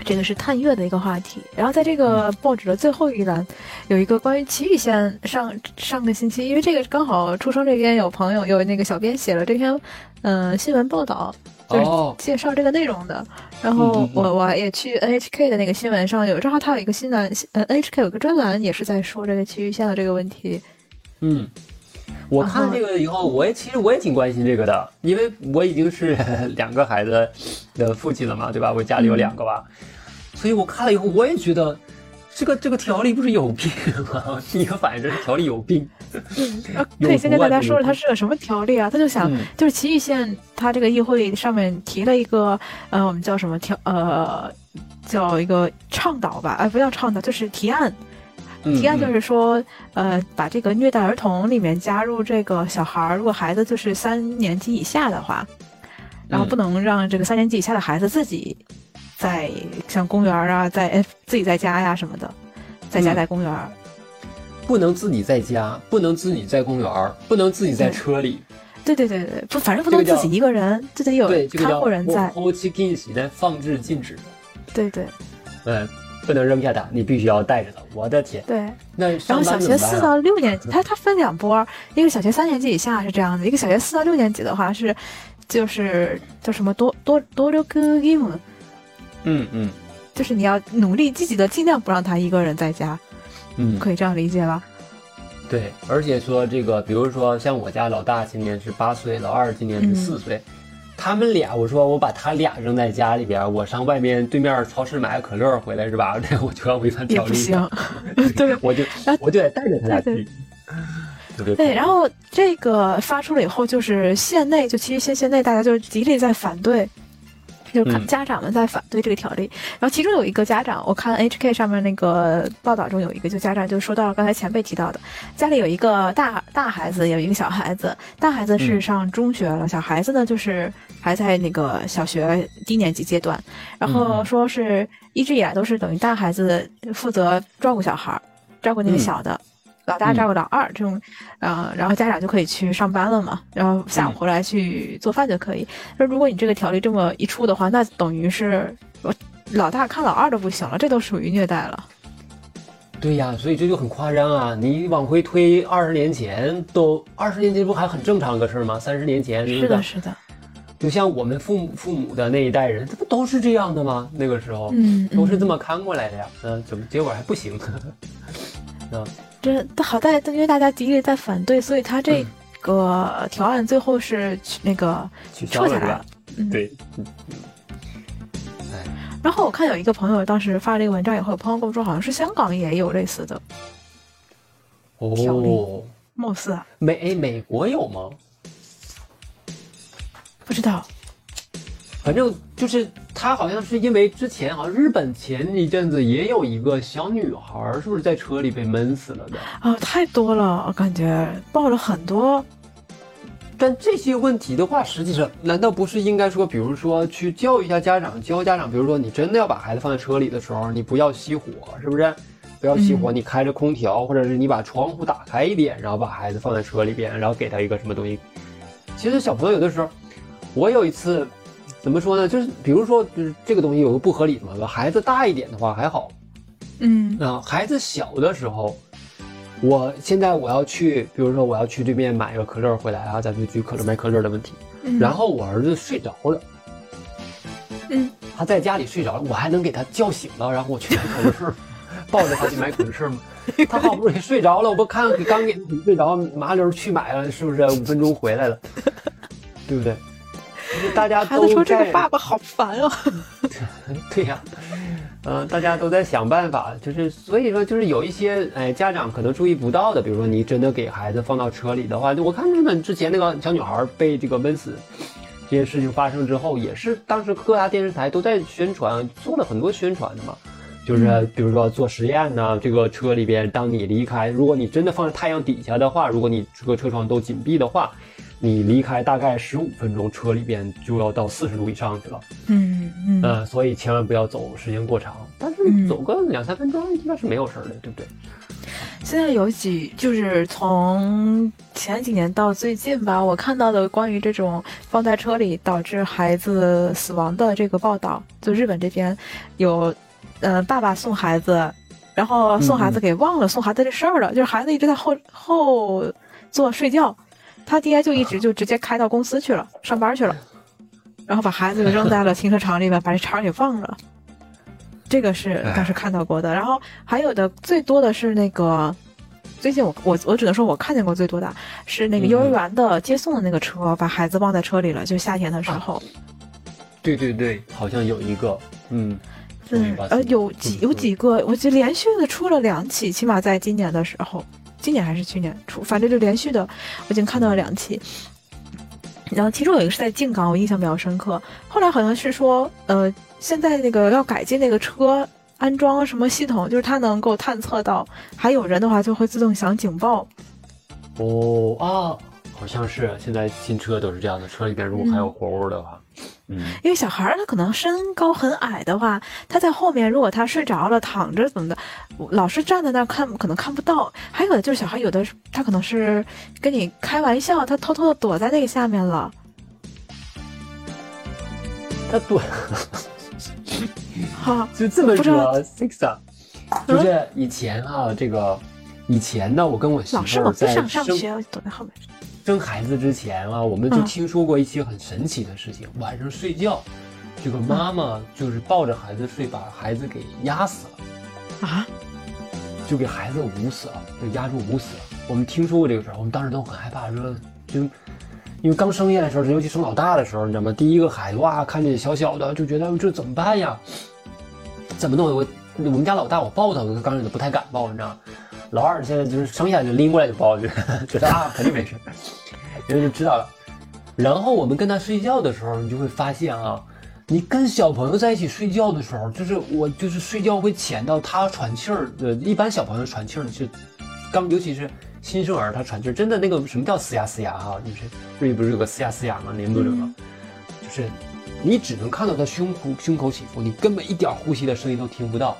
[SPEAKER 2] 这个是探月的一个话题。然后在这个报纸的最后一栏，有一个关于祁宇县上上个星期，因为这个刚好出生这边有朋友有那个小编写了这篇嗯、呃新闻报道，就是
[SPEAKER 1] 哦
[SPEAKER 2] 介绍这个内容的。然后我我也去 NHK 的那个新闻上有，正好它有一个新栏，呃 NHK 有个专栏也是在说这个区域线的这个问题。
[SPEAKER 1] 嗯，我看这个以后，我也其实我也挺关心这个的，因为我已经是 两个孩子的父亲了嘛，对吧？我家里有两个吧，所以我看了以后，我也觉得这个这个条例不是有病吗？第一个反应就是条例有病。
[SPEAKER 2] 啊，
[SPEAKER 1] 有
[SPEAKER 2] 可以先跟大家说说它是个什么条例啊？他就想，
[SPEAKER 1] 嗯
[SPEAKER 2] 就是祁玉县，它这个议会上面提了一个，呃，我们叫什么条，呃，叫一个倡导吧，哎、不叫倡导，就是提案。
[SPEAKER 1] 嗯
[SPEAKER 2] 提案就是说，呃，把这个虐待儿童里面加入这个小孩儿，如果孩子就是三年级以下的话，然后
[SPEAKER 1] 嗯
[SPEAKER 2] 不能让这个三年级以下的孩子自己在像公园啊，在哎自己在家呀什么的，在家
[SPEAKER 1] 嗯
[SPEAKER 2] 在公园儿。
[SPEAKER 1] 不能自己在家，不能自己在公园儿，不能自己在车里。
[SPEAKER 2] 对对对对，不，反正不能自己一个人，就得有看护人在。
[SPEAKER 1] 后期禁止的放置禁止。
[SPEAKER 2] 对对
[SPEAKER 1] 嗯，不能扔下它，你必须要带着它。我的天，
[SPEAKER 2] 对。
[SPEAKER 1] 那
[SPEAKER 2] 然后小学四？到六年级，它它分两波儿，一个小学三年级以下是这样的，一个小学四到六年级的话是，就是叫什么多多多留个 game，
[SPEAKER 1] 嗯嗯
[SPEAKER 2] 就是你要努力积极的，尽量不让他一个人在家，
[SPEAKER 1] 嗯，
[SPEAKER 2] 可以这样理解吧？
[SPEAKER 1] 对，而且说这个，比如说像我家老大今年是八岁，老二今年是四岁，他们俩，我说我把他俩扔在家里边，我上外面对面超市买个可乐回来是吧？那 我就要违反条例，
[SPEAKER 2] 行，对
[SPEAKER 1] 我就我就得带着他俩
[SPEAKER 2] 对
[SPEAKER 1] 去，
[SPEAKER 2] 对。然后这个发出了以后，就是县内就其实县县内大家就极力在反对。就看
[SPEAKER 1] 嗯。
[SPEAKER 2] 家长们在反对这个条例，然后其中有一个家长，我看 HK 上面那个报道中有一个就家长就说到了刚才前辈提到的，家里有一个大大孩子，有一个小孩子，大孩子是
[SPEAKER 1] 嗯。
[SPEAKER 2] 上中学了，小孩子呢就是还在那个小学低年级阶段，然后
[SPEAKER 1] 嗯。
[SPEAKER 2] 说是一直以来都是等于大孩子负责照顾小孩儿，照顾那个
[SPEAKER 1] 嗯。
[SPEAKER 2] 小的。老大照顾老二，这种，呃，然后家长就可以去上班了嘛，然后下午
[SPEAKER 1] 嗯
[SPEAKER 2] 回来去做饭就可以。那如果你这个条例这么一出的话，那等于是我老大看老二都不行了，这都属于虐待了。
[SPEAKER 1] 对呀，所以这就很夸张啊！你往回推二十年前，都二十年前不还很正常个事儿吗？三十年前
[SPEAKER 2] 是的，是的，
[SPEAKER 1] 就像我们父母父母的那一代人，这不都是这样的吗？那个时候，
[SPEAKER 2] 嗯，嗯
[SPEAKER 1] 都是这么看过来的呀。嗯、怎么结果还不行？啊，
[SPEAKER 2] 这好在因为大家极力在反对，所以他这个条案最后是那个撤下来了？。嗯，
[SPEAKER 1] 对，
[SPEAKER 2] 然后我看有一个朋友当时发这个文章以后，有朋友跟我说，好像是香港也有类似的，
[SPEAKER 1] 哦，
[SPEAKER 2] 貌似啊，
[SPEAKER 1] 美哎美国有吗？
[SPEAKER 2] 不知道。
[SPEAKER 1] 反正就是他好像是因为之前好像日本前一阵子也有一个小女孩，是不是在车里被闷死了的？
[SPEAKER 2] 啊，太多了，我感觉报了很多。
[SPEAKER 1] 但这些问题的话，实际上难道不是应该说，比如说去教育一下家长，教家长，比如说你真的要把孩子放在车里的时候，你不要熄火，是不是？不要熄火，你开着空调，或者是你把窗户打开一点，然后把孩子放在车里边，然后给他一个什么东西。其实小朋友有的时候，我有一次怎么说呢？就是比如说，就是这个东西有个不合理嘛，孩子大一点的话还好，
[SPEAKER 2] 嗯
[SPEAKER 1] 啊，孩子小的时候，我现在我要去，比如说我要去对面买个可乐回来啊，咱就举可乐卖可乐的问题。
[SPEAKER 2] 嗯
[SPEAKER 1] 然后我儿子睡着了，
[SPEAKER 2] 嗯，
[SPEAKER 1] 他在家里睡着了，我还能给他叫醒了，然后我去买可乐，抱着他去买可乐吗？他好不容易睡着了，我不看刚给他睡着，麻溜去买了，是不是？五分钟回来了，对不对？就是大家都
[SPEAKER 2] 孩子说这个爸爸好烦啊。
[SPEAKER 1] 对呀、嗯、大家都在想办法，就是所以说，就是有一些哎家长可能注意不到的，比如说你真的给孩子放到车里的话，我看他们之前那个小女孩被这个闷死这件事情发生之后，也是当时各大电视台都在宣传，做了很多宣传的嘛。就是比如说做实验呢，这个车里边，当你离开，如果你真的放在太阳底下的话，如果你这个车窗都紧闭的话，你离开大概十五分钟，车里边就要到四十度以上去了。
[SPEAKER 2] 嗯嗯
[SPEAKER 1] 呃，所以千万不要走时间过长，但是
[SPEAKER 2] 嗯
[SPEAKER 1] 走个两三分钟应该是没有事儿的，对不对？
[SPEAKER 2] 现在有几就是从前几年到最近吧，我看到的关于这种放在车里导致孩子死亡的这个报道，就日本这边有，呃，爸爸送孩子，然后送孩子给忘了送孩子这事儿了，就是孩子一直在后后座睡觉，他爹就一直就直接开到公司去了，上班去了，然后把孩子扔在了停车场里面，把这茬给忘了。这个是当时看到过的，然后还有的最多的是那个，最近我我我只能说我看见过最多的是那个幼儿园的接送的那个车，把孩子忘在车里了，就夏天的时候，
[SPEAKER 1] 对对对，好像有一个，嗯，
[SPEAKER 2] 嗯，呃，有几有几个，我记得连续的出了两起，起码在今年的时候，今年还是去年出，反正就连续的，我已经看到了两起。然后其中有一个是在静冈，我印象比较深刻。后来好像是说，呃，现在那个要改进那个车安装什么系统，就是它能够探测到还有人的话，就会自动响警报。
[SPEAKER 1] 哦啊，好像是现在新车都是这样的，车里边如果还有活物的话，嗯，
[SPEAKER 2] 因为小孩儿他可能身高很矮的话，他在后面，如果他睡着了、躺着怎么的，老师站在那儿看，可能看不到。还有的就是小孩，有的他可能是跟你开玩笑，他偷偷的躲在那个下面了。
[SPEAKER 1] 他躲
[SPEAKER 2] 哈，
[SPEAKER 1] 就这么说，six 啊，就是以前啊，这个以前呢，我跟我媳
[SPEAKER 2] 老师我不
[SPEAKER 1] 妇在
[SPEAKER 2] 想上学，我就躲在后面。
[SPEAKER 1] 生孩子之前啊，我们就
[SPEAKER 2] 嗯
[SPEAKER 1] 听说过一些很神奇的事情。晚上睡觉，这个妈妈就是抱着孩子睡，把孩子给压死了，
[SPEAKER 2] 啊，
[SPEAKER 1] 就给孩子捂死了，就压住捂死了。我们听说过这个事儿，我们当时都很害怕，说就因为刚生下来的时候，尤其生老大的时候，你知道吗？第一个孩子哇，看见小小的就觉得这怎么办呀？怎么弄？我我们家老大我抱他，我刚开始不太敢抱，你知道吗？老二现在就是生下来就拎过来就抱，就 觉得啊肯定没事，因为就知道了。然后我们跟他睡觉的时候，你就会发现啊，你跟小朋友在一起睡觉的时候，就是我就是睡觉会浅到他喘气儿的，一般小朋友喘气儿是刚，尤其是新生儿他喘气儿，真的那个什么叫嘶哑嘶哑哈，就是瑞不是有个嘶哑嘶哑吗？林不者吗？就是你只能看到他胸口胸口起伏，你根本一点呼吸的声音都听不到。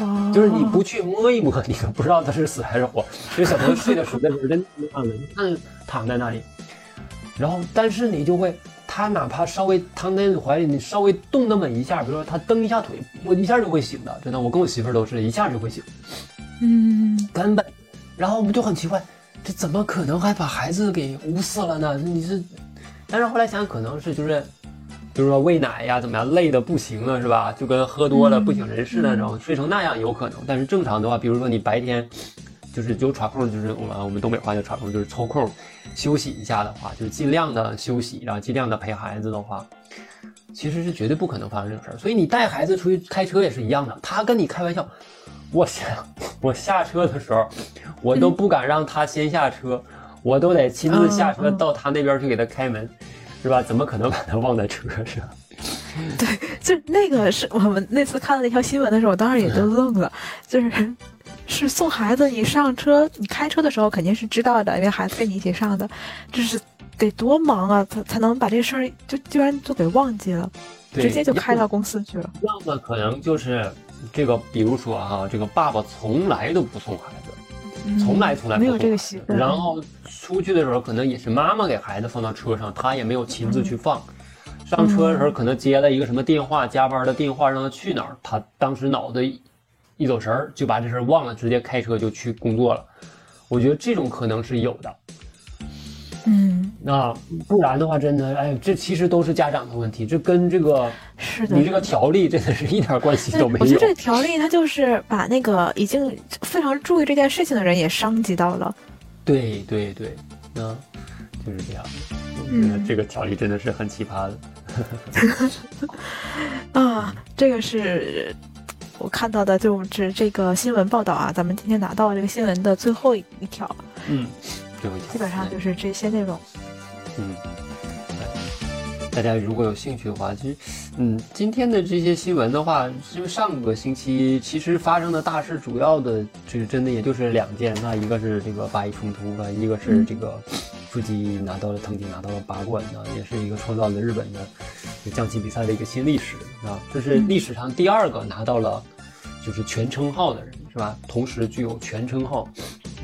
[SPEAKER 2] 哦
[SPEAKER 1] 就是你不去摸一摸，你都不知道他是死还是活。因为小朋友睡的时候，在是真那样的，你看躺在那里，然后但是你就会，他哪怕稍微躺在你怀里，你稍微动那么一下，比如说他蹬一下腿，我一下就会醒的，真的，我跟我媳妇儿都是一下就会醒，
[SPEAKER 2] 嗯，
[SPEAKER 1] 根本。然后我们就很奇怪，这怎么可能还把孩子给捂死了呢？你是，但是后来想想，可能是就是。比如说喂奶呀，怎么样，累的不行了，是吧？就跟喝多了不省人事那种，睡成那样有可能。但是正常的话，比如说你白天就是就喘空，就是我们我们东北话叫喘空，就是抽空休息一下的话，就是尽量的休息，然后尽量的陪孩子的话，其实是绝对不可能发生这种事儿。所以你带孩子出去开车也是一样的，他跟你开玩笑，我下 我下车的时候，我都不敢让他先下车，我都得亲自下车到他那边去给他开门。是吧？怎么可能把它忘在车上？
[SPEAKER 2] 对，就那个是我们那次看到那条新闻的时候，我当时也就愣了，就是是送孩子，你上车，你开车的时候肯定是知道的，因为孩子跟你一起上的，这是得多忙啊，才才能把这事儿就居然就给忘记了，直接就开到公司去了。
[SPEAKER 1] 要么可能就是这个，比如说哈、啊，这个爸爸从来都不送孩子。从来从来
[SPEAKER 2] 没有这个习惯，
[SPEAKER 1] 然后出去的时候可能也是妈妈给孩子放到车上，他也没有亲自去放。上车的时候可能接了一个什么电话，加班的电话让他去哪儿，他当时脑子一走神儿就把这事儿忘了，直接开车就去工作了。我觉得这种可能是有的。
[SPEAKER 2] 嗯，
[SPEAKER 1] 那不然的话，真的，哎，这其实都是家长的问题，这跟这个
[SPEAKER 2] 是的，
[SPEAKER 1] 你这个条例真的是一点关系都没有。
[SPEAKER 2] 我觉得这个条例它就是把那个已经非常注意这件事情的人也伤及到了。
[SPEAKER 1] 对对对，那就是这样。我觉得这个条例真的是很奇葩的。
[SPEAKER 2] 啊，这个是我看到的，就是这个新闻报道啊，咱们今天拿到这个新闻的最后一条。
[SPEAKER 1] 嗯。
[SPEAKER 2] 基本上就是这些内容。
[SPEAKER 1] 嗯，大家如果有兴趣的话，其实，嗯，今天的这些新闻的话，因为上个星期其实发生的大事，主要的就是真的也就是两件，那一个是这个巴以冲突啊，一个是这个腹肌拿到了藤井拿到了八冠啊，也是一个创造了日本的将棋比赛的一个新历史啊，这是历史上第二个拿到了就是全称号的人是吧？同时具有全称号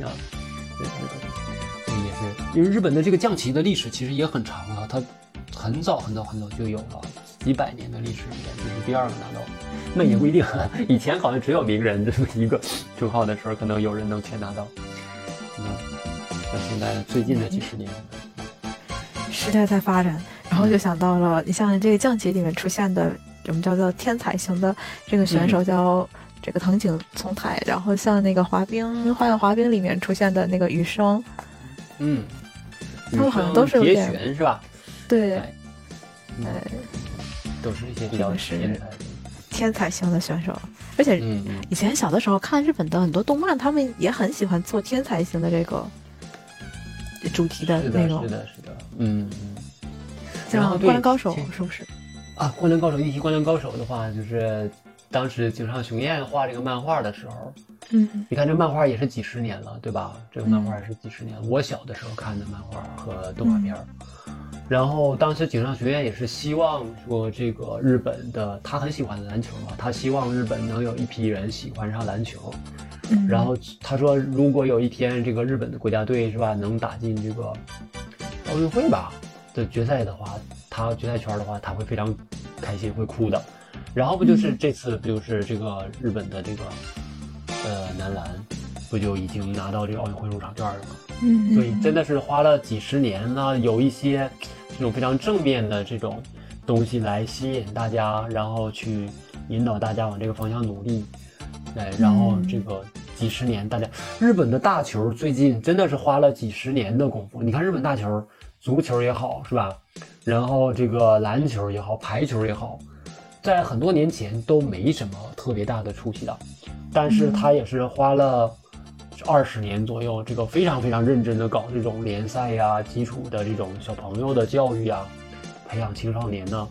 [SPEAKER 1] 啊，对对。因为日本的这个将棋的历史其实也很长了，它很早很早很早就有了，几百年的历史里面，这是第二个拿到，那也不一定，以前好像只有名人这么一个称号的时候，可能有人能全拿到。嗯，那现在最近的几十年，
[SPEAKER 2] 时代在发展，然后就想到了，你像这个将棋里面出现的，我们叫做天才型的这个选手叫这个藤井聪太，然后像那个滑冰花样滑冰里面出现的那个羽生，
[SPEAKER 1] 嗯。
[SPEAKER 2] 他们好像都是有
[SPEAKER 1] 点是吧？
[SPEAKER 2] 对，
[SPEAKER 1] 哎，都是一些比较天才、
[SPEAKER 2] 天才型的选手。而且以前小的时候看日本的很多动漫，他们也很喜欢做天才型的这个主题的内容。
[SPEAKER 1] 是的，是的，嗯嗯。
[SPEAKER 2] 像《灌篮高手》是不是？
[SPEAKER 1] 啊，《灌篮高手》一提《灌篮高手》的话，就是当时井上雄彦画这个漫画的时候。
[SPEAKER 2] 嗯，
[SPEAKER 1] 你看这漫画也是几十年了，对吧？这个漫画也是几十年，我小的时候看的漫画和动画片儿。然后当时井上雄彦也是希望说，这个日本的他很喜欢篮球嘛，他希望日本能有一批人喜欢上篮球。然后他说，如果有一天这个日本的国家队是吧，能打进这个奥运会吧的决赛的话，他决赛圈的话，他会非常开心，会哭的。然后不就是这次不就是这个日本的这个。呃，男篮不就已经拿到这个奥运会入场券了吗？
[SPEAKER 2] 嗯，
[SPEAKER 1] 所以真的是花了几十年呢，有一些这种非常正面的这种东西来吸引大家，然后去引导大家往这个方向努力。哎，然后这个几十年，大家日本的大球最近真的是花了几十年的功夫。你看日本大球，足球也好，是吧？然后这个篮球也好，排球也好，在很多年前都没什么特别大的出息的。但是他也是花了二十年左右，这个非常非常认真的搞这种联赛呀、基础的这种小朋友的教育啊，培养青少年呢。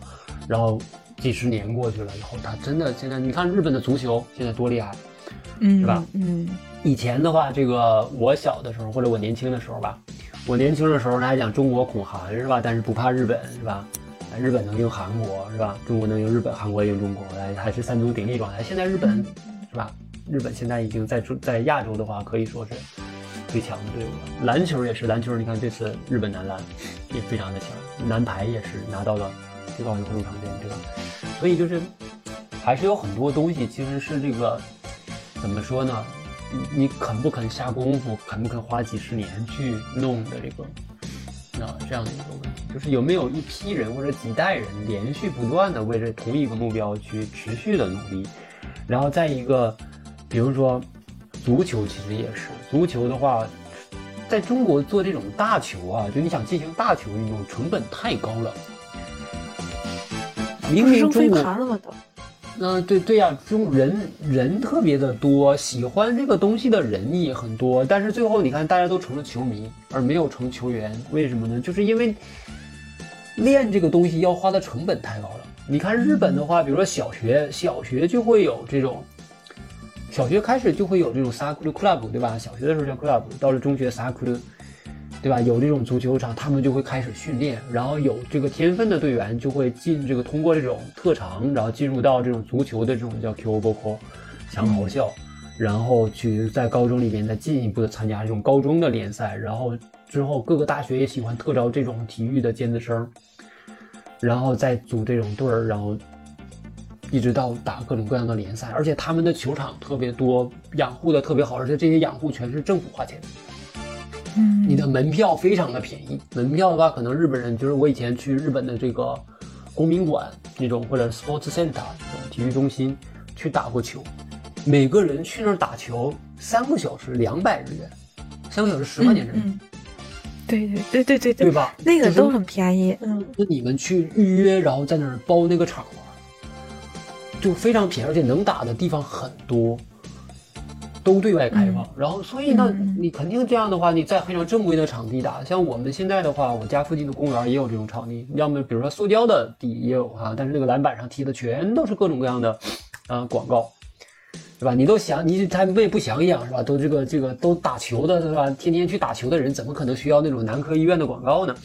[SPEAKER 1] 然后几十年过去了以后，他真的现在你看日本的足球现在多厉害，
[SPEAKER 2] 嗯，
[SPEAKER 1] 是吧？
[SPEAKER 2] 嗯，
[SPEAKER 1] 以前的话，这个我小的时候或者我年轻的时候吧，我年轻的时候还讲中国恐韩是吧？但是不怕日本是吧？日本能赢韩国是吧？中国能赢日本，韩国赢中国，来还是三足鼎立状态。现在日本是吧？日本现在已经在在亚洲的话，可以说是最强的队伍了。篮球也是，篮球你看这次日本男篮也非常的强，男排也是拿到了这个奥运会入场券，对吧？所以就是还是有很多东西，其实是这个怎么说呢？你你肯不肯下功夫，肯不肯花几十年去弄的这个那这样的一个问题，就是有没有一批人或者几代人连续不断的为着同一个目标去持续的努力，然后再一个。比如说，足球其实也是。足球的话，在中国做这种大球啊，就你想进行大球运动，成本太高了。明明中国，嗯，对对呀，中人人特别的多，喜欢这个东西的人也很多，但是最后你看，大家都成了球迷，而没有成球员，为什么呢？就是因为练这个东西要花的成本太高了。你看日本的话，比如说小学，小学就会有这种。小学开始就会有这种 soccer club，对吧？小学的时候叫 club，到了中学 soccer，对吧？有这种足球场，他们就会开始训练，然后有这个天分的队员就会进这个通过这种特长，然后进入到这种足球的这种叫 Q b o k o 强豪校，然后去在高中里面再进一步的参加这种高中的联赛，然后之后各个大学也喜欢特招这种体育的尖子生，然后再组这种队儿，然后。一直到打各种各样的联赛，而且他们的球场特别多，养护的特别好，而且这些养护全是政府花钱。
[SPEAKER 2] 嗯，
[SPEAKER 1] 你的门票非常的便宜，门票的话，可能日本人就是我以前去日本的这个公民馆那种或者 sports center 这种体育中心去打过球，每个人去那儿打球三个小时两百日元，三个小时十块钱人民币，
[SPEAKER 2] 嗯，对对对对对
[SPEAKER 1] 对，吧？
[SPEAKER 2] 那个都很便宜。嗯，
[SPEAKER 1] 那你们去预约，然后在那儿包那个场玩，就非常便宜，而且能打的地方很多，都对外开放。然后，所以呢，
[SPEAKER 2] 嗯嗯
[SPEAKER 1] 你肯定这样的话，你在非常正规的场地打。像我们现在的话，我家附近的公园也有这种场地，要么比如说塑胶的地也有啊，但是那个篮板上贴的全都是各种各样的，啊、广告。对吧？你都想，你他们也不想养是吧？都这个这个都打球的是吧？天天去打球的人，怎么可能需要那种男科医院的广告呢？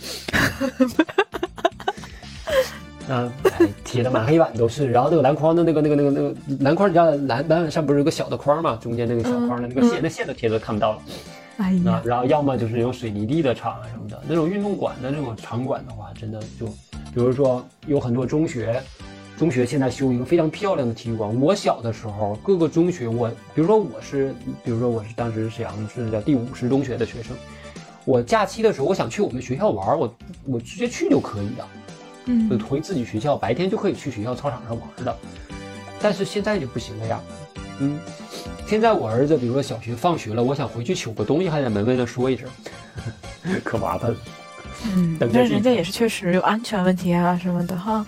[SPEAKER 1] 啊，哎贴的满黑板都是，然后那个篮筐的那个那个那个那个篮筐，你知道篮篮板上不是有个小的框吗？中间那个小框的那个线，那线都贴的看不到了
[SPEAKER 2] 哎
[SPEAKER 1] 啊
[SPEAKER 2] 呀。，
[SPEAKER 1] 然后要么就是有水泥地的场啊什么的，那种运动馆的那种场馆的话，真的就，比如说有很多中学，中学现在修一个非常漂亮的体育馆。我小的时候，各个中学，我比如说我是，比如说我是当时沈阳市的第五十中学的学生，我假期的时候，我想去我们学校玩，我我直接去就可以的。就
[SPEAKER 2] 嗯，
[SPEAKER 1] 回自己学校，白天就可以去学校操场上玩的。但是现在就不行了呀，嗯，现在我儿子比如说小学放学了，我想回去取个东西，还得门卫那说一声，可麻烦了。
[SPEAKER 2] 嗯，但是人家也是确实有安全问题啊什么的哈。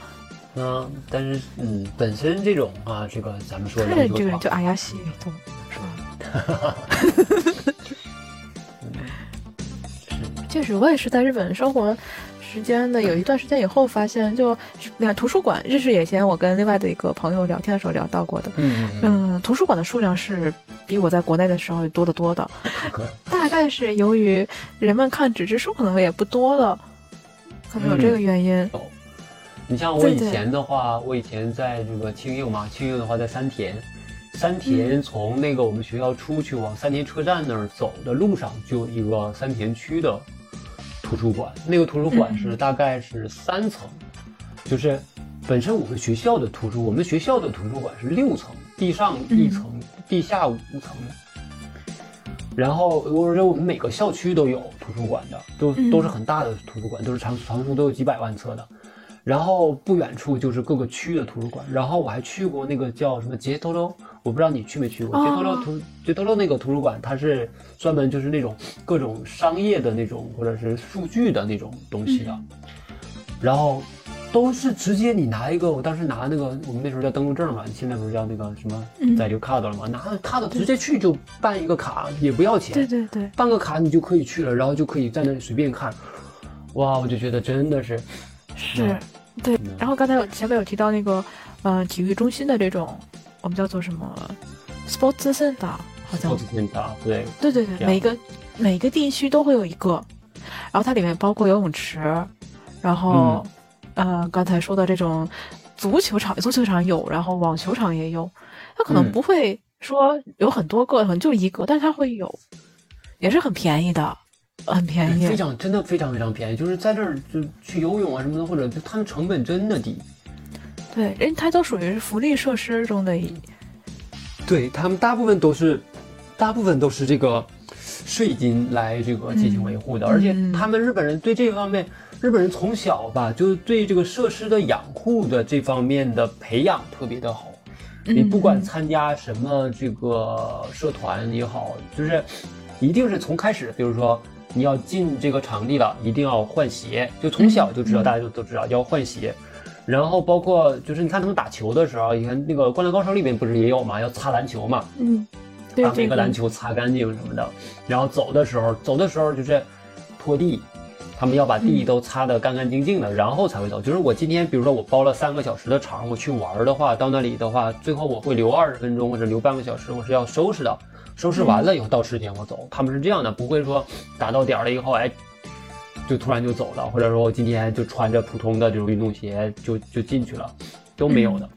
[SPEAKER 1] 嗯，但是嗯，本身这种啊，这个咱们说
[SPEAKER 2] 看着这个人
[SPEAKER 1] 篮球场
[SPEAKER 2] 就哎呀西懂是吧？确实，我也是在日本生活时间的有一段时间以后，发现就那图书馆，日式以前我跟另外的一个朋友聊天的时候聊到过的。
[SPEAKER 1] 嗯嗯嗯，
[SPEAKER 2] 嗯，图书馆的数量是比我在国内的时候多得多的，大概是由于人们看纸质书可能也不多了，可能有这个原因。
[SPEAKER 1] 你像我以前的话，我以前在这个青佑嘛，青佑的话在三田，三田从那个我们学校出去往三田车站那儿走的路上，就有一个三田区的图书馆。那个图书馆是
[SPEAKER 2] 嗯
[SPEAKER 1] 大概是三层，就是本身我们学校的图书，我们学校的图书馆是六层，地上一层，地下五层。然后我说我们每个校区都有图书馆的，都
[SPEAKER 2] 嗯
[SPEAKER 1] 都是很大的图书馆，都是藏藏书都有几百万册的。然后不远处就是各个区的图书馆，然后我还去过那个叫什么杰托罗，我不知道你去没去过。
[SPEAKER 2] 哦
[SPEAKER 1] 杰托罗图杰托罗那个图书馆，它是专门就是那种各种商业的那种或者是数据的那种东西的，然后都是直接你拿一个，我当时拿那个我们那时候叫登录证嘛，现在不是叫那个什么
[SPEAKER 2] 嗯。
[SPEAKER 1] 在留 card 了吗？拿着 card 直接去就办一个卡，也不要钱，
[SPEAKER 2] 对对对，
[SPEAKER 1] 办个卡你就可以去了，然后就可以在那里随便看，哇，我就觉得真的是。
[SPEAKER 2] 是，对。然后刚才有前面有提到那个，呃，体育中心的这种，我们叫做什么 sports center，好像。
[SPEAKER 1] sports center，对，
[SPEAKER 2] 对对对，每个每个地区都会有一个，然后它里面包括游泳池，然后、呃刚才说的这种足球场，足球场有，然后网球场也有，它可能
[SPEAKER 1] 嗯。
[SPEAKER 2] 不会说有很多个，可能就一个，但是它会有，也是很便宜的，很便宜
[SPEAKER 1] 非。常真的非常非常便宜，就是在这儿就去游泳啊什么的，或者就他们成本真的低。
[SPEAKER 2] 对，因为它都属于是福利设施中的一，
[SPEAKER 1] 对他们大部分都是，大部分都是这个税金来这个进行维护的，
[SPEAKER 2] 嗯
[SPEAKER 1] 而且
[SPEAKER 2] 嗯
[SPEAKER 1] 他们日本人对这方面，日本人从小吧就是对这个设施的养护的这方面的培养特别的好。你不管
[SPEAKER 2] 嗯
[SPEAKER 1] 参加什么这个社团也好，就是一定是从开始，比如说你要进这个场地了，一定要换鞋，就从小就知道，大家就都知道要换鞋。然后包括就是你看他们打球的时候，你看那个《灌篮高手》里面不是也有嘛，要擦篮球嘛，
[SPEAKER 2] 嗯，对
[SPEAKER 1] 把每个篮球擦干净什么的。然后走的时候，走的时候就是拖地，他们要把地
[SPEAKER 2] 嗯
[SPEAKER 1] 都擦得干干净净的，然后才会走。就是我今天比如说我包了三个小时的场，我去玩的话，到那里的话，最后我会留二十分钟或者留半个小时，我是要收拾的。收拾完了以后到十点我走，他们是这样的，不会说打到点儿了以后，哎，就突然就走了，或者说我今天就穿着普通的这种运动鞋就就进去了，都没有的，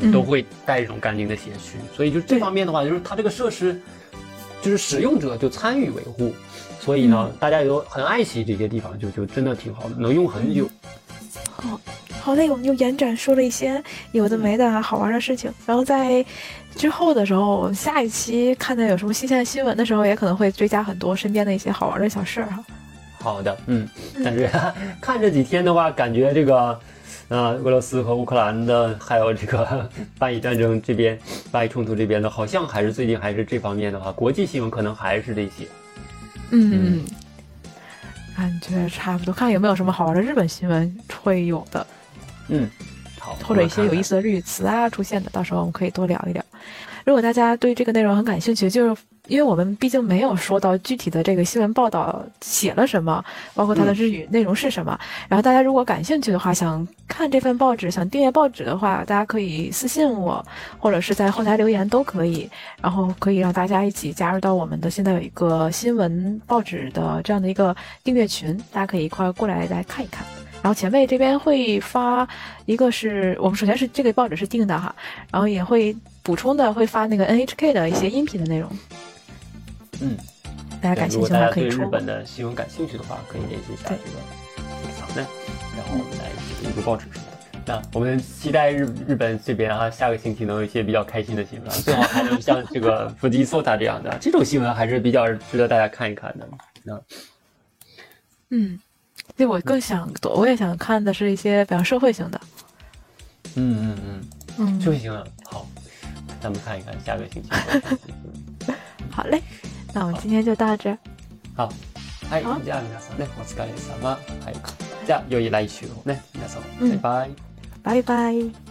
[SPEAKER 2] 嗯
[SPEAKER 1] 都会带这种干净的鞋去。所以就这方面的话，就是它这个设施，就是使用者就参与维护，所以呢，大家也都很爱惜这些地方，就就真的挺好的，能用很久。
[SPEAKER 2] 好嘞，我们就延展说了一些有的没的好玩的事情，然后在之后的时候，我们下一期看到有什么新鲜的新闻的时候，也可能会追加很多身边的一些好玩的小事儿哈。
[SPEAKER 1] 好的，嗯，但是 看这几天的话，感觉这个，呃，俄罗斯和乌克兰的，还有这个 巴以战争这边，巴以冲突这边的，好像还是最近还是这方面的话，国际新闻可能还是这些。
[SPEAKER 2] 嗯，感觉差不多，看有没有什么好玩的日本新闻会有的。
[SPEAKER 1] 嗯，好，
[SPEAKER 2] 或者一些有意思的日语词啊出现的，到时候我们可以多聊一聊。如果大家对这个内容很感兴趣，就是因为我们毕竟没有说到具体的这个新闻报道写了什么，包括它的日语内容是什么。然后大家如果感兴趣的话，想看这份报纸，想订阅报纸的话，大家可以私信我，或者是在后台留言都可以。然后可以让大家一起加入到我们的现在有一个新闻报纸的这样的一个订阅群，大家可以一块过来来看一看。然后前辈这边会发一个是我们首先是这个报纸是订的哈，然后也会补充的会发那个 NHK 的一些音频的内容。
[SPEAKER 1] 嗯，
[SPEAKER 2] 大家感兴趣的话可以
[SPEAKER 1] 对日本的新闻感兴趣的话，可以联系一下这个这个访问，然后我们来一个报纸什么的。那我们期待日日本这边啊，下个星期能有一些比较开心的新闻，最好还能像这个伏吉索塔这样的。这种新闻，还是比较值得大家看一看的。那
[SPEAKER 2] 嗯。就我更想，我也想看的是一些比较社会性的。
[SPEAKER 1] 嗯嗯嗯。嗯，社会性的好，咱们看一看下个星期。
[SPEAKER 2] 好嘞，那我们今天就到这。
[SPEAKER 1] 好，はい、じゃあ皆さんね、お疲れ様。はい、じゃあ良い来週をね、皆さん、バイバイ。
[SPEAKER 2] バイバイ。